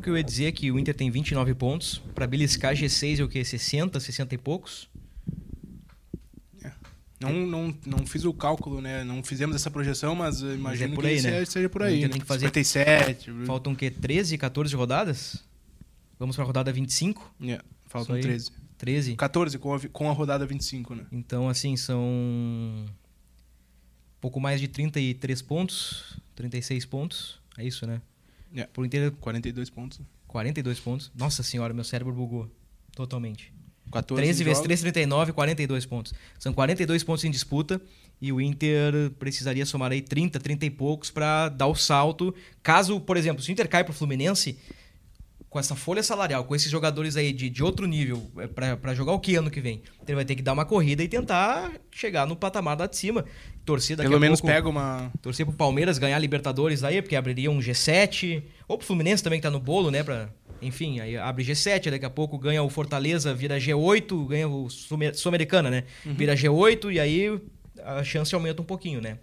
O que eu ia dizer é que o Inter tem 29 pontos. Pra beliscar G6 é o quê? 60, 60 e poucos? Não, não, não fiz o cálculo, né? Não fizemos essa projeção, mas imagino por que aí, né? seja, por aí. Né? tem que fazer- 57. Faltam o quê? 13, 14 rodadas? Vamos pra rodada 25? Yeah, faltam Isso aí. 13. 13? 14 com a, com a rodada 25, né? Então, assim, são pouco mais de 33 pontos, 36 pontos. É isso, né? Yeah. Por inteiro, 42 pontos. 42 pontos. Nossa senhora, meu cérebro bugou totalmente. 14 13 vezes jogos. 3, 39, 42 pontos. São 42 pontos em disputa e o Inter precisaria somar aí 30, 30 e poucos para dar o salto. Caso, por exemplo, se o Inter cai pro Fluminense, com essa folha salarial, com esses jogadores aí de, de outro nível, é, para jogar o que ano que vem? Ele vai ter que dar uma corrida e tentar chegar no patamar lá de cima. Torcer daqui Pelo a menos pouco, pega uma. Torcer pro Palmeiras ganhar Libertadores aí, porque abriria um G7. Ou pro Fluminense também que tá no bolo, né? Pra, enfim, aí abre G7, daqui a pouco ganha o Fortaleza, vira G8, ganha o Sul-Americana, né? Vira G8 e aí a chance aumenta um pouquinho, né?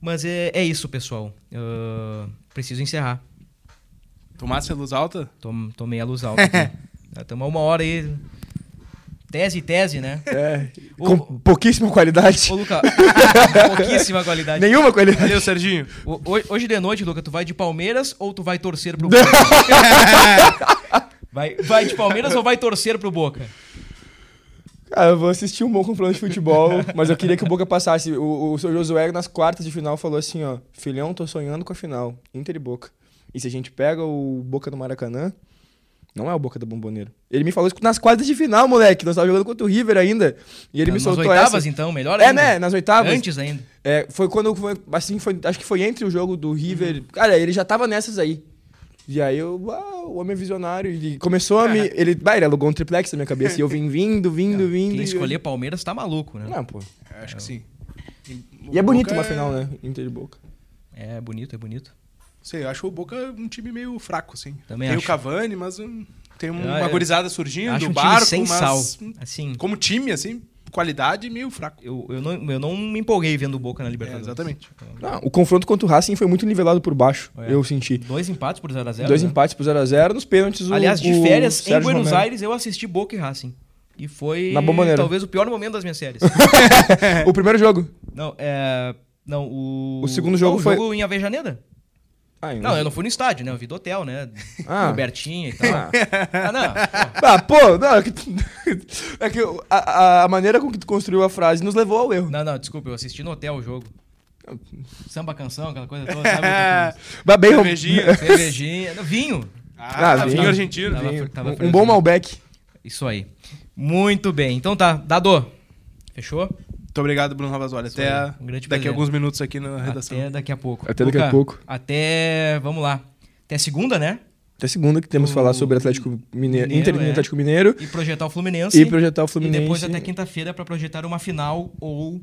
Mas é, é isso, pessoal. Ah, preciso encerrar. Tomasse a luz alta? Tom, tomei a luz alta. Estamos uma hora aí. Tese, tese, né? É, O- com pouquíssima qualidade. Ô, Luca, pouquíssima qualidade. Nenhuma qualidade. Valeu, Serginho. O- ho- Hoje de noite, Luca, tu vai de Palmeiras ou tu vai torcer pro Boca? vai, vai de Palmeiras ou vai torcer pro Boca? Cara, eu vou assistir um bom confronto de futebol, mas eu queria que o Boca passasse. O, o seu Josué, nas quartas de final, falou assim, ó... Filhão, tô sonhando com a final. Inter e Boca. E se a gente pega o Boca no Maracanã... Não é o Boca da Bomboneira. Ele me falou isso nas quartas de final, moleque. Nós tava jogando contra o River ainda. E ele me Nas soltou oitavas, essa. então, melhor É, ainda. né? Nas oitavas. Antes ainda. É, foi quando foi, assim, foi, acho que foi entre o jogo do River. Cara, ele já tava nessas aí. E aí eu, ah, o homem é visionário, ele começou a me. Ele, bah, ele alugou um triplex na minha cabeça. E eu vim vindo, vindo, vindo. Quem e- escolher Palmeiras tá maluco, né? Não, pô. Eu Acho que sim. E é bonito Boca uma é- final, né? Inter de Boca. É bonito, é bonito. Sei, eu acho o Boca um time meio fraco, assim. Também tem acho. o Cavani, mas hum, tem um- Ah, uma é. gurizada surgindo, Acho do um time barco, sem mas sal. hum, Assim, como time, assim, qualidade meio fraco. eu, eu, não, eu não me empolguei vendo o Boca na É, Libertadores. exatamente. Não, o confronto contra o Racing foi muito nivelado por baixo, É. eu senti. Dois empates por 0x0. Dois né? empates por 0x0, nos pênaltis o Aliás, de o férias em Sérgio Buenos Romero. Aires, eu assisti Boca e Racing. E foi talvez o pior momento das minhas séries. O primeiro jogo. não, é. Não, o. O segundo jogo Não, o foi- jogo em Avejaneda. Ah, Não, eu não fui no estádio, né? Eu vi do hotel, né? Ah. Robertinho e tal. ah, não. pô. Ah, pô, não, é que, é que a, a- maneira com que tu construiu a frase nos levou ao erro. Não, não, desculpa, eu assisti no hotel o jogo. Samba canção, aquela coisa toda, sabe? Mas bem, Cervejinha. Cervejinha. não, Vinho. Ah, vinho. vinho argentino. Tava- Vinho. tava um, um bom Malbec. Isso aí. Muito bem. Então tá, Dado. Fechou? Muito obrigado, Bruno Ravazoli. Isso Até um daqui prazer. a alguns minutos aqui na redação. Até daqui a pouco. Até daqui a pouco. Até. Vamos lá. Até segunda, né? Até segunda que temos que falar sobre Atlético Mineiro, Mineiro, Inter e é. Atlético Mineiro E projetar o Fluminense. e projetar o Fluminense. E depois até quinta-feira pra projetar uma final ou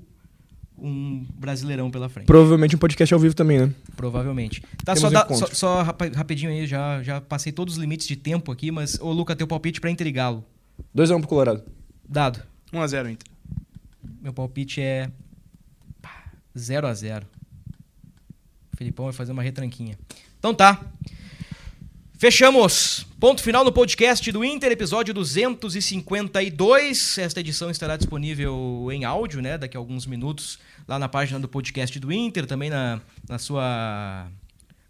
um brasileirão pela frente. Provavelmente um podcast ao vivo também, né? Provavelmente. Tá, Temos só, um só, só rapidinho aí, já, já passei todos os limites de tempo aqui, mas, ô Luca, teu palpite pra Inter e Galo. 2x1 pro Colorado. Dado. 1x0 Inter. Meu palpite é 0 a 0 O Felipão vai fazer uma retranquinha. Então tá. Fechamos. Ponto final no podcast do Inter, episódio 252. Esta edição estará disponível em áudio, né? Daqui a alguns minutos, lá na página do podcast do Inter, também na, na sua.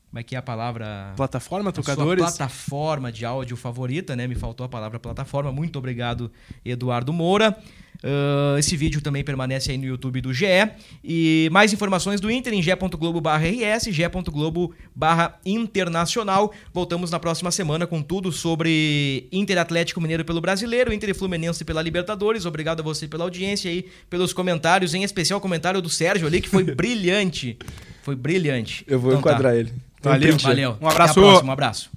Como é que é a palavra? Plataforma, a sua tocadores. plataforma de áudio favorita, né? Me faltou a palavra plataforma. Muito obrigado, Eduardo Moura. Ah, esse vídeo também permanece aí no YouTube do GE. E mais informações do Inter em ge.globo.rs, ge.globo.internacional. Voltamos na próxima semana com tudo sobre Inter Atlético Mineiro pelo Brasileiro, Inter e Fluminense pela Libertadores. Obrigado a você pela audiência aí, pelos comentários, em especial o comentário do Sérgio ali, que foi brilhante. Foi brilhante. Eu vou Então tá. enquadrar ele. Tem um Valeu. Valeu. Um abraço. Até a próxima. Um abraço.